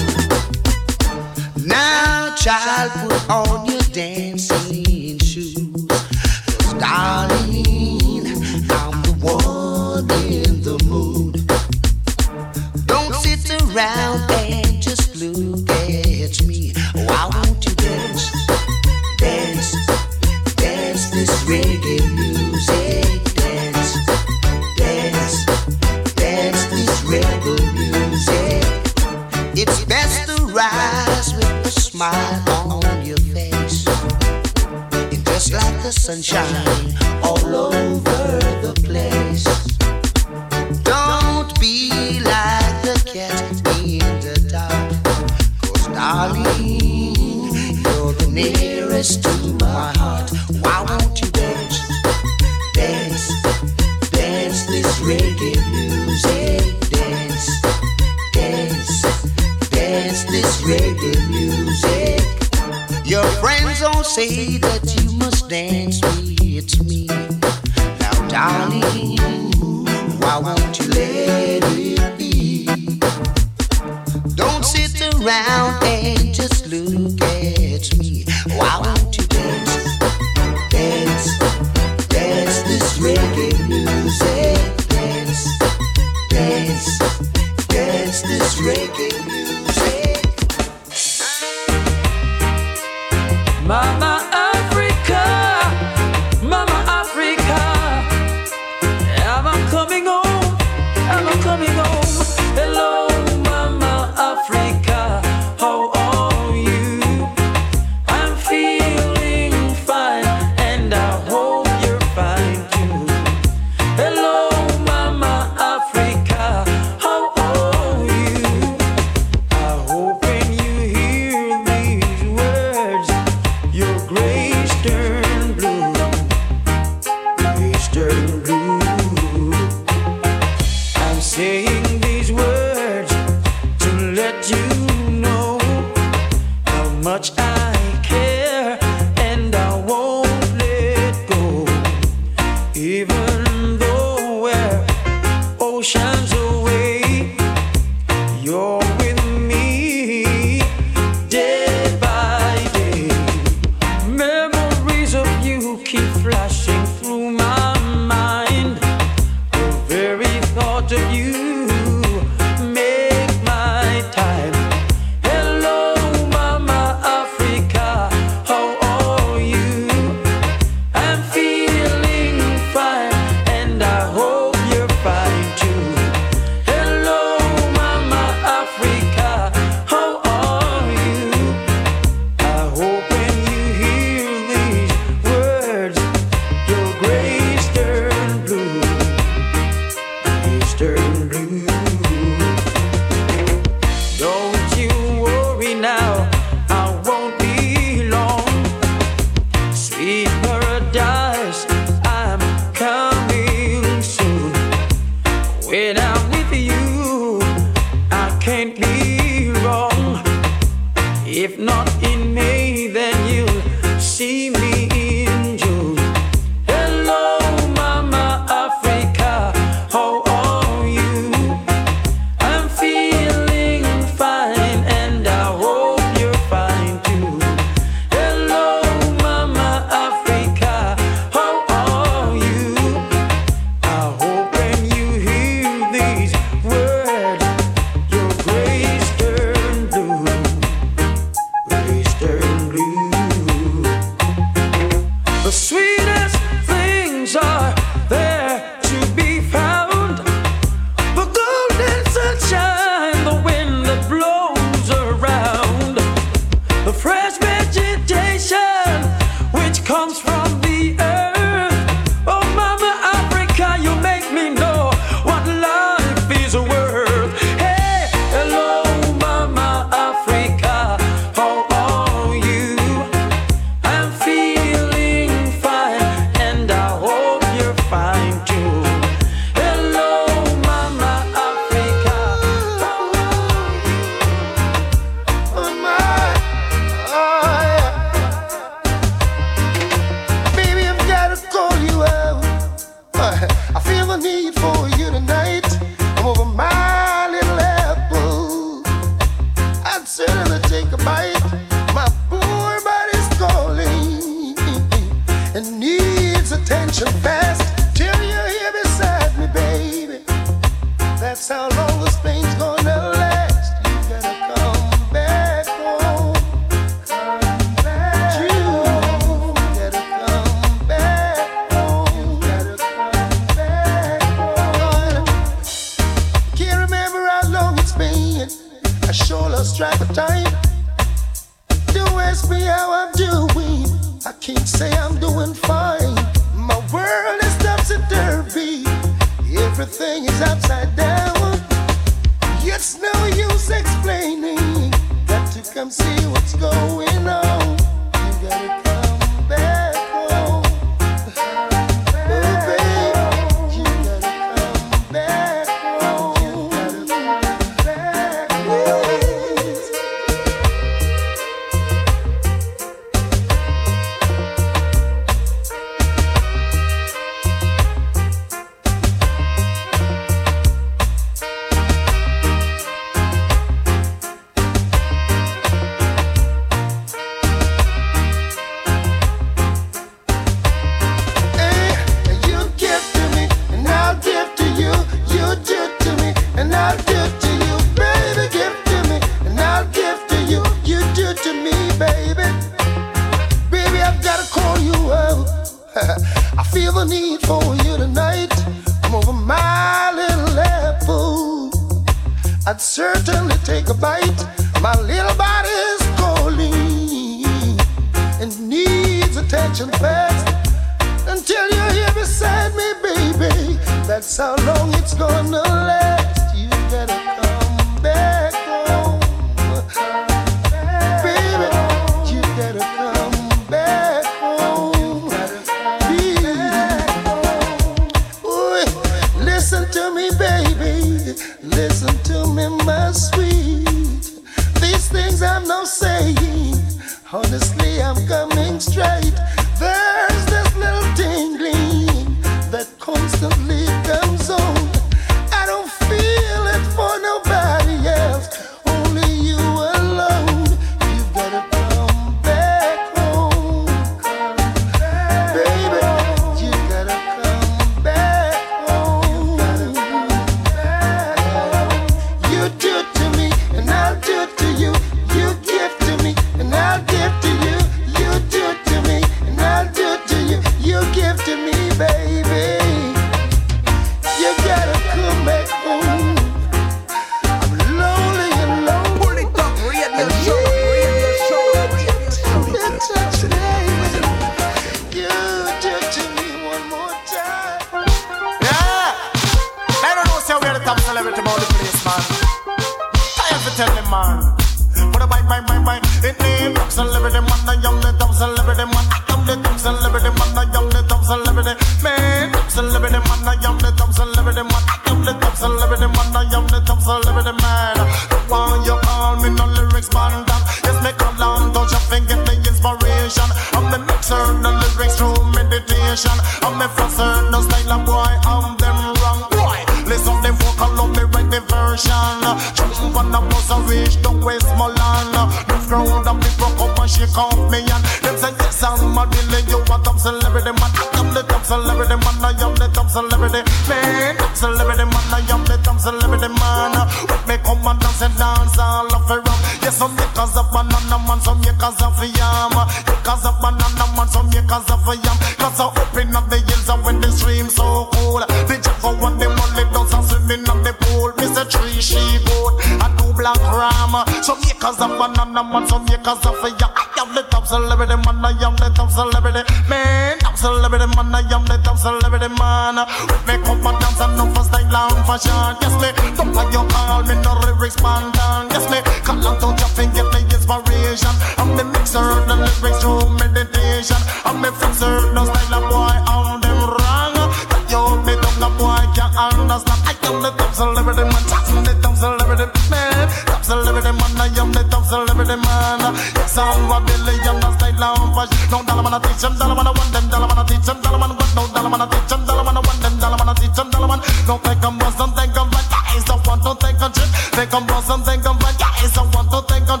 Think I'm bad. Yeah, it's a think I'm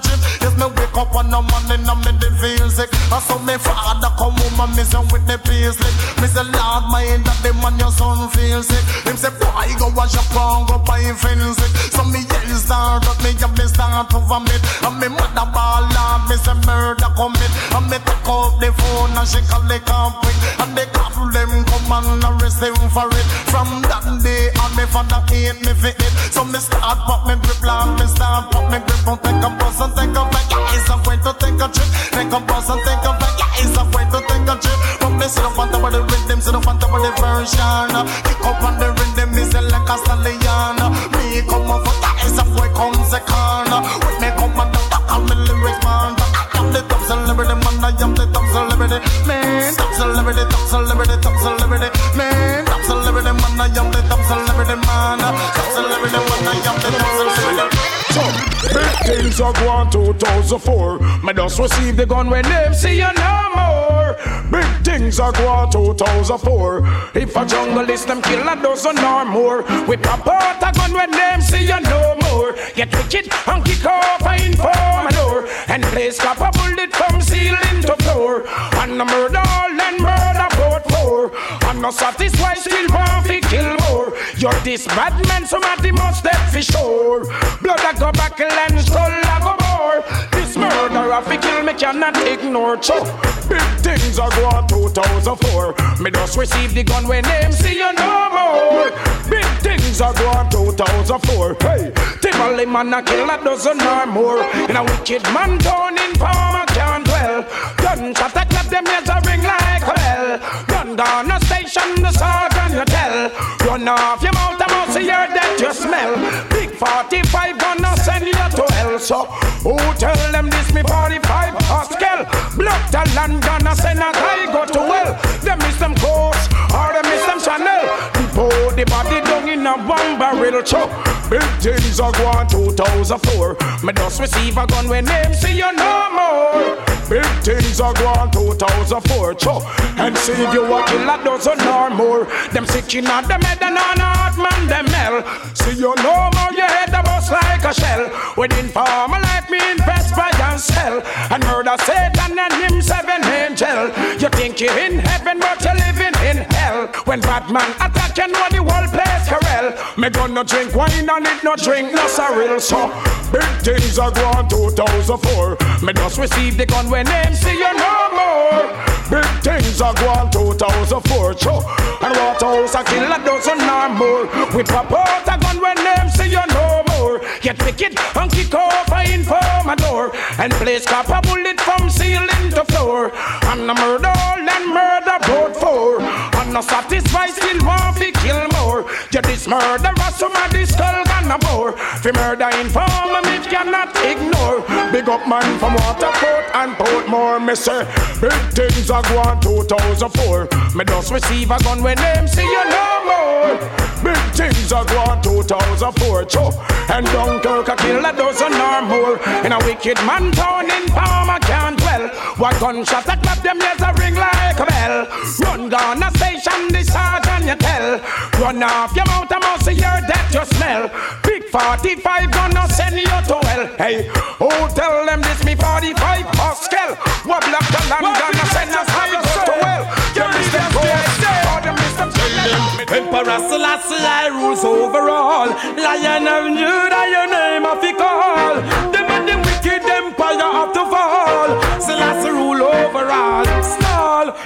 me wake up on the morning, I'm in the sick. I saw me father come home and miss him with the paisley. Me say, Lord, mind that the man your son feel sick. Him say, boy, go wash your tongue, go buy feel sick. So me yell start up, me have me start to vomit. And me mother ball out, me say murder commit. And me take up the phone and she call the cop quick. And the cop them and arrest him for it. From that day on, me father hate me fit it. So me start pop me grip, Lord, me start pop me grip. And take a bus and take a back. Yeah, it's a way to take a trip. Take a bus and take a back. Yeah, it's a way to take a trip. From me sit up on top of the rhythm, sit up on top of the version. Kick up on the rhythm, me say like a stallion. Me come up for that is a boy come second. With me come on the top of me lyrics man. I am the top celebrity man, I am the top celebrity man. Top celebrity, top celebrity, top celebrity man. Top celebrity man, I am the top celebrity man. Top celebrity man, I am the top celebrity. Big things are going 2004. Me just receive the gun when them see you no more. Big things are going 2004. If a jungle is them kill a dozen or more. We pop out a gun when them see you no more. Get wicked and kick off a inform door. And place cop a bullet from ceiling to floor. And a murder all and murder both four. I'm not satisfied, still want to kill more. You're this bad man, somebody must dead for sure. Blood a go back and skull a go more. This murder of kill me cannot ignore. So big things are going 2004. Me just receive the gun when them see you no more. Big things are going 2004. Hey, Timberley man a kill a dozen or more. In a wicked man down in Palmer can't dwell. Gunshot a clap them ears a ring like a bell. Gun down a station the sergeant you tell. Run off your mouth, I must hear that you smell. Big 45 gonna send you hell. So who tell them this me 45 Pascal? Blood to land gonna send a guy go to hell. Them miss them course or them miss them channel. The body down in a one barrel. Big things are going 2004. Me just receive a gun when see you no more. Big things are going 2004. So and see if you a kill a dozen or more. Them sick in a them head and on heart man them hell. See you no more, your head a bust like a shell. Within farmer like me invest by and sell. And murder Satan and him seven angel. You think you're in heaven but you're living in hell. When Batman attack you know the whole place corral. Me gonna drink wine and it no drink no sorrel. So big things are going 2004. Me just receive the gun when see you no more. Big things are going 2004. So and Waterhouse a kill a dozen or more. We pop out a gun when see you no more. Get wicked and kick off a inform a door. And place cop a bullet from ceiling to floor. A murder all and murder both four. Not satisfied still want to kill more. You this murderer somebody skull gonna bore. Fi murder inform me cannot ignore. Big up man from Waterford and Portmore. Me say big things are going 2004. Me just receive a gun when them see you no more. Big things are going 2004. Cho. And Dunkirk a kill a dozen or more. In a wicked man town in Palmer can't. What gunshot that clap them ears a ring like a bell. Run down a station, the sergeant you tell. Run off your mouth, I must hear that you smell. Big 45 gonna send you to hell. Hey, who tell them this me 45 Pascal? What black the land gonna send us high to hell? You miss them course, or them miss them Emperor Selassie, I rules over all. Lion of Judah, your name of it call. Empire have to fall. Selassie rule over all.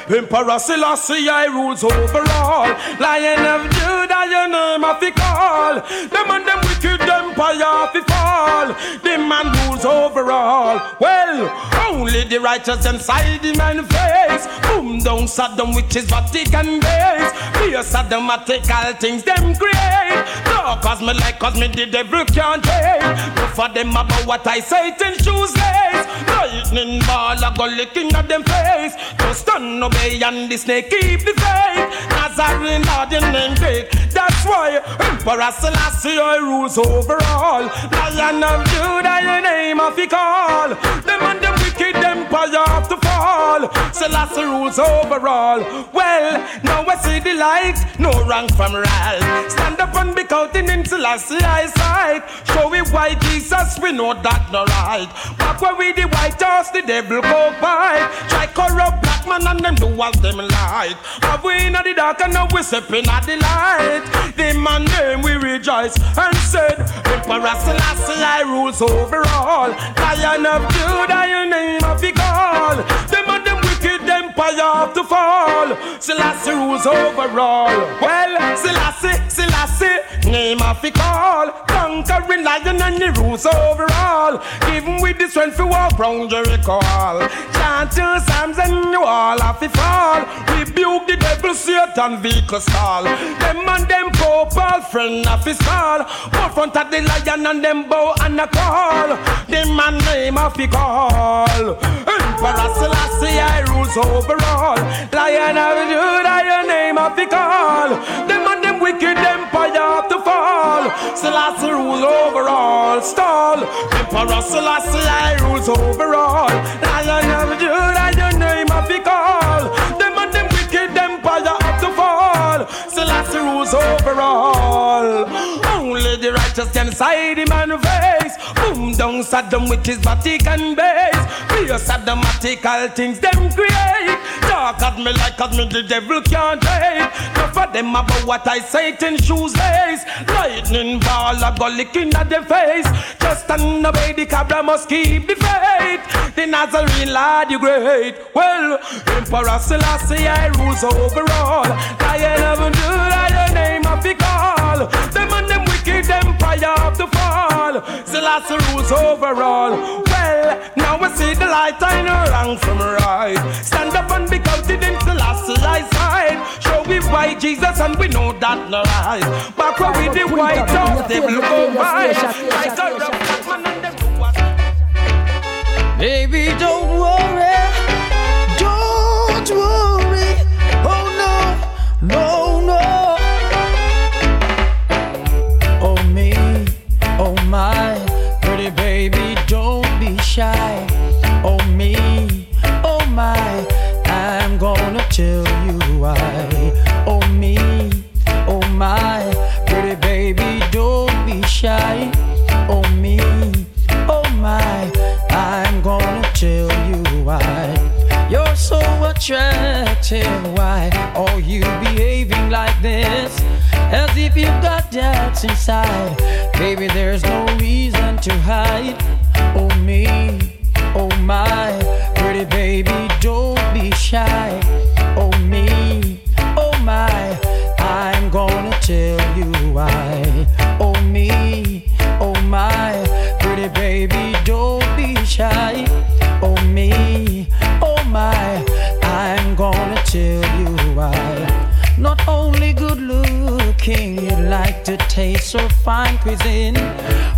Emperor Selassie, I rules over all. Lion of Judah, your name I fi call. Them and them wicked empire fi fall. The man rules over all. Well, only the righteous inside the man face. Boom down Saddam, which is Vatican base. Be a Saddamatical things them create. No, cause me like, cause me the devil can't take. No for them about what I say, ten shoes lace. Lightning ball, I go licking at them face. Just stand, obey, and the snake keep the faith. Nazarene, Lord, your name great. That's why Emperor Selassie I rules over all. Lion of Judah, your name I fi call. Them and them wicked empire have to fall. Selassie rules over all. Well, now I see the light, no rank from right. Stand up and be counting in Selassie eyesight. Show me why Jesus, we know that no right. Back where we the white house, the devil go by. Try corrupt black man and them do what them like. Have we in the dark and now we stepping at the light. The man name we rejoice and said, Emperor Selassie I rules over all. Lion of Judah, your name of the call. Them them empire have to fall. Selassie rules over all. Well, Selassie, Selassie, name of the call. Conquering lion and he rules over all. With the strength to walk round Jericho. Chant two psalms and you all have to fall. Rebuke the devil, Satan, vehicle stall. Them and them pope all friend of his call. Put front of the lion and them bow and a call. The man name of the call. Emperor Selassie, I rules over all. Lion of Judah, your name of the call. Them and them wicked empire have to fall. Selassie rules over all. Stall. Emperor Selassie, I rules over all. Lion of Judah, your name of the call. Them and them wicked empire have to fall. Selassie rules over all. The righteous can side him and face. Boom down Saddam with his Vatican base. A Saddamatical things them create. Dark at me like at me the devil can't take. No for them about what I say ten shoes lace. Lightning ball I go licking at the face. Just stand away the cabra must keep the faith. The Nazarene lad you great. Well, Emperor Selassie I rules over all. Lion of Judah your name I fi call. Them and them wicked empire have to fall. Selassie rules over all. Well, now we see the light I know wrong from right. Stand up and be counted in Selassie side. Show me why Jesus and we know that no right. Back where we the white house, they will go by. Like a rough black man and them do Baby, don't worry, don't worry. Oh no, no. My, pretty baby, don't be shy. Oh me, oh my, I'm gonna tell you why. Oh me, oh my, pretty baby, don't be shy. Oh me, oh my, I'm gonna tell you why. You're so attractive, why are you behaving like this? As if you've got doubts inside. Baby, there's no reason to hide. Taste so fine cuisine.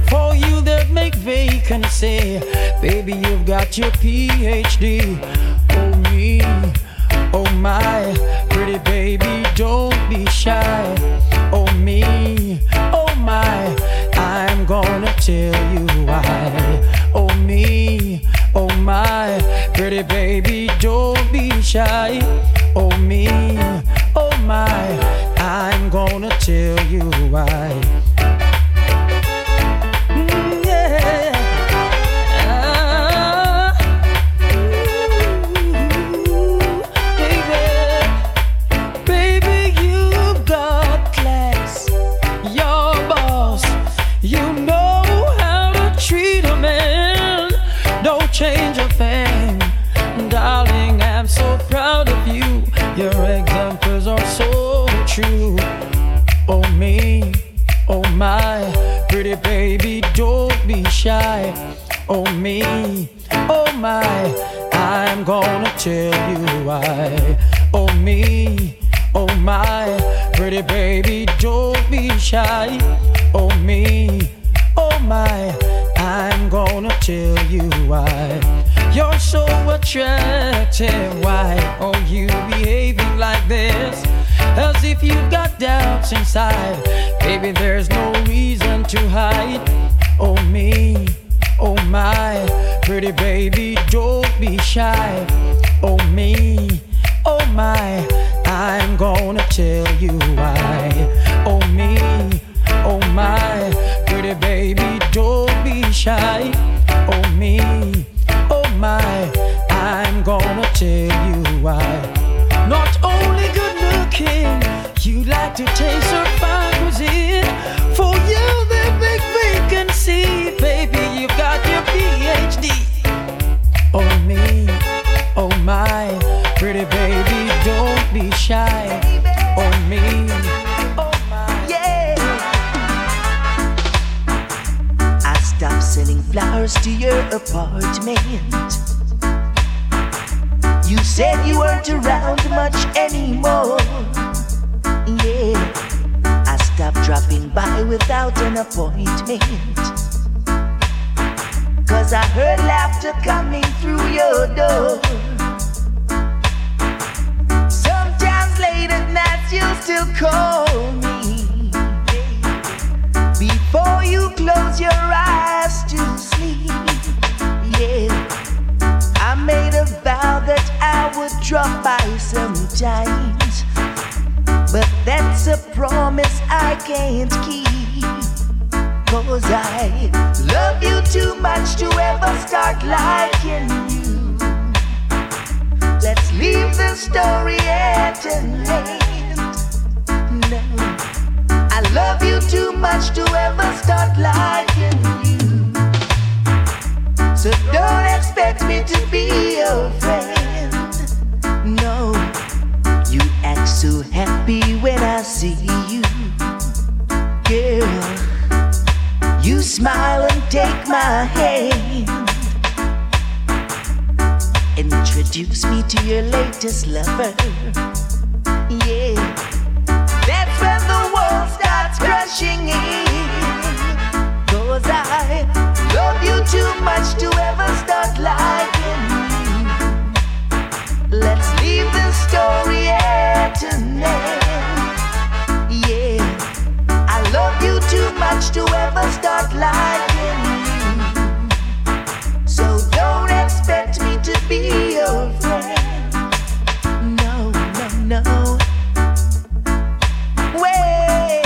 For you that make vacancy, baby, you've got your PhD. Oh me, oh my, pretty baby, don't see you, girl. You smile and take my hand. Introduce me to your latest lover. Yeah, that's when the world starts crashing in. Cause I love you too much to ever start lying. Let's leave the story at an end. too much to ever start liking me. So don't expect me to be your friend. No, no, no. Well,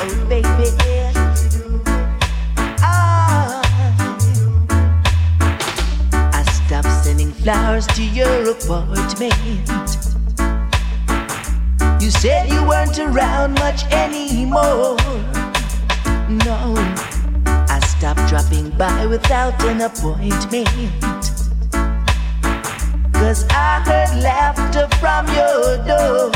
oh baby. Ah. I stopped sending flowers to your apartment you said you weren't around much anymore. No, I stopped dropping by without an appointment. Cause I heard laughter from your door.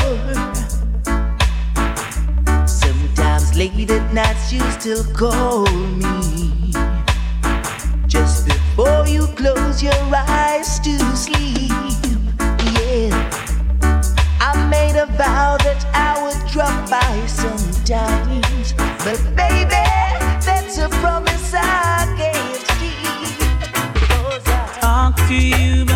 Sometimes late at night you still call me. Just before you close your eyes to sleep. I made a vow that I would drop by sometimes. But baby, that's a promise I can't keep. Talk to you.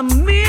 I'm me.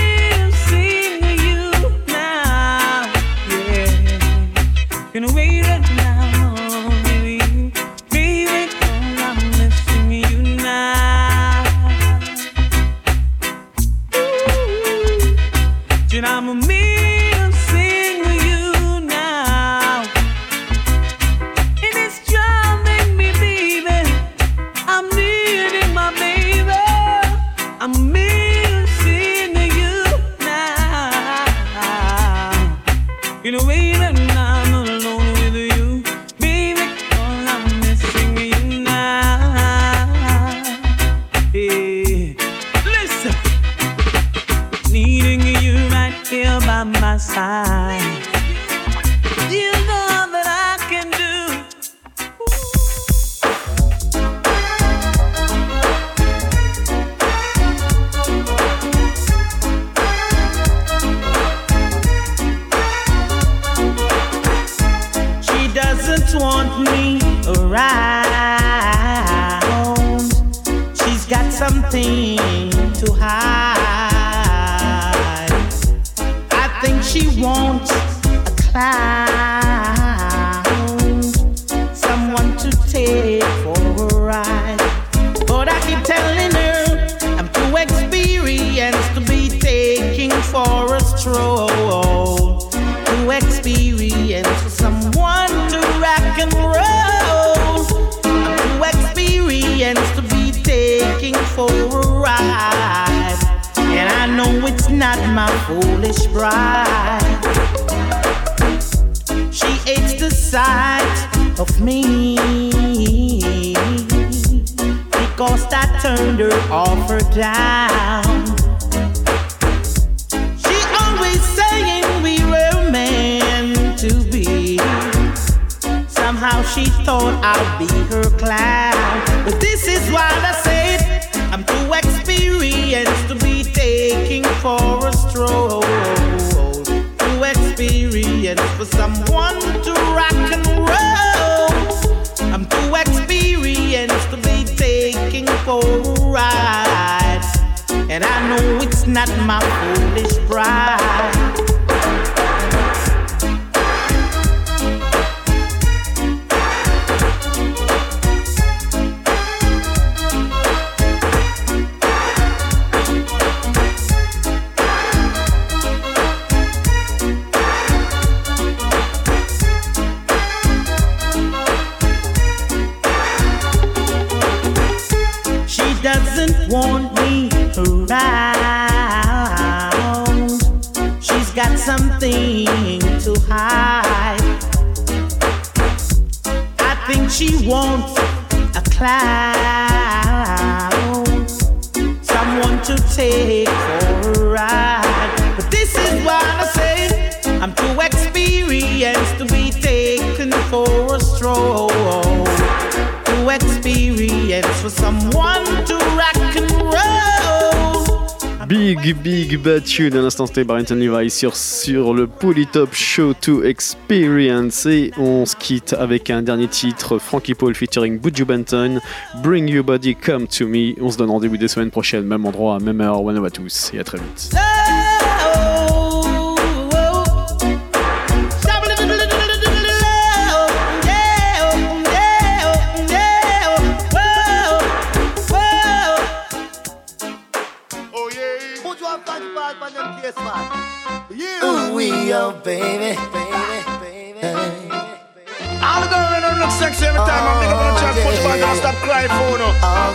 L'instant, c'était Barrington Levi sur, sur le Polytop Show to Experience. Et on se quitte avec un dernier titre Frankie Paul featuring Buju Benton. Bring Your Body, Come to Me. On se donne rendez-vous des semaines prochaines, même endroit, même heure. One à tous. Et à très vite.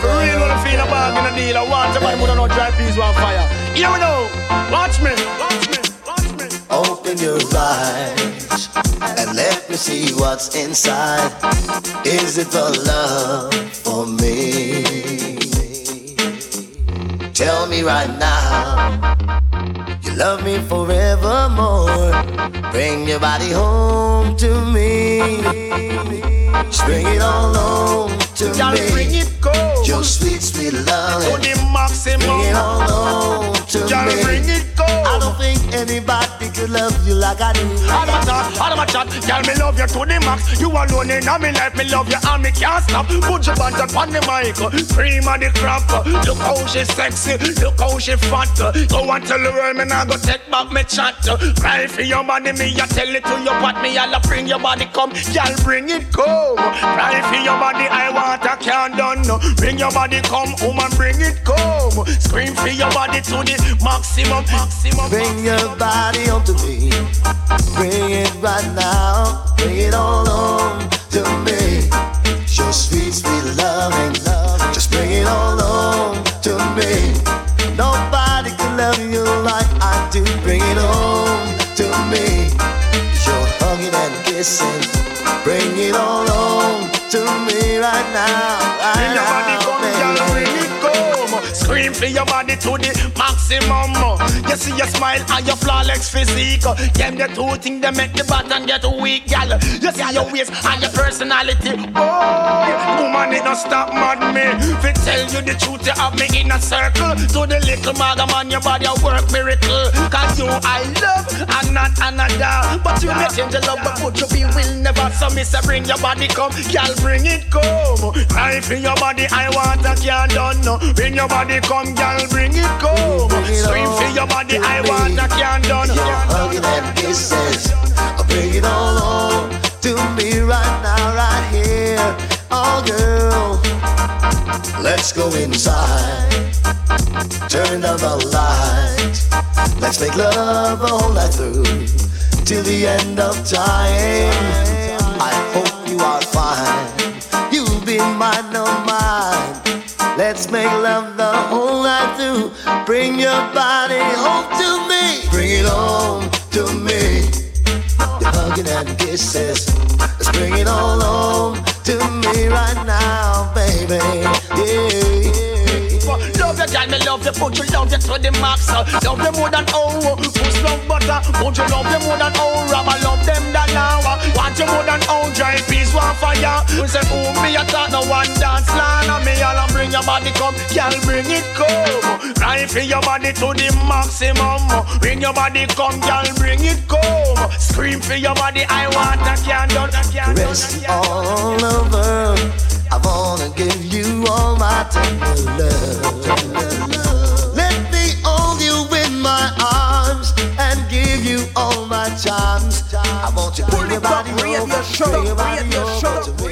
Real feel a bag in a want who don't know peas on fire. Never know. Watch me. Watch me. Open your eyes and let me see what's inside. Is it the love for me? Tell me right now, you love me forevermore. Bring your body home to me. Just bring it all home to Y'all me. bring it go. Your sweet, sweet love. To the maximum. Bring it all home to Y'all me. bring it. Oh. I don't think anybody could love you like I do. All of my chat, all of my chat, girl, me love you to the max. You alone in my life, me love you and me can't stop. Put your band up on the mic, cream of the crop. Look how she sexy, look how she fat. Go and tell the world me nah go take back me chat. Cry for your body, me I tell it to your what me I'll bring your body come, girl, bring it come. Cry for your body, I want a can't done. Bring your body come, woman, bring it come. Scream for your body to the maximum, maximum. Bring your body onto me. Bring it right now. Bring it all home to me. Your sweet, sweet loving. Just bring it all home to me. Nobody can love you like I do. Bring it home to me. Your hugging and kissing. Bring it all home to me right now. For your body to the maximum. You see your smile and your flawless physique. Them the two things that make the button get weak, gal. You see your waist and your personality. Oh, woman, it don't stop mad me. Fi tell you the truth, you have me in a circle. To the little maga man, your body a work miracle. Cause you I love and not another. But you may change your love, but put you be will never. So me say bring your body come, gal, bring it come. Cry for your body, I want a can't done. Bring your body come, gal, bring it come. Scream for your body, I want a can't done. Hugging and kisses, bring it all on to me right now, right here. Oh, girl, let's go inside. Turn down the lights. Let's make love all night through till the end of time. I hope you are fine. You'll be mine, no mine. Let's make love the whole night through. Bring your body home to me. Bring it home to me. Your hugging and kisses. Let's bring it all home to me right now, baby. Yeah. Love you, girl, me love you, put you love you to the max. Love you more than oh, push love butter. Put you love you more than oh, rubber love them than now. Want you more than oh, dry peace, one fire. We say, oh, me a talk no one dance line. And me all bring your body come, girl, bring it come. Right for your body to the maximum. Bring your body come, girl, bring it come. Scream for your body, I want a can done, a can done. Rest all over. I wanna give you all my tender love. Let me hold you in my arms and give you all my charms. I want you to bring your body over, your body over to me.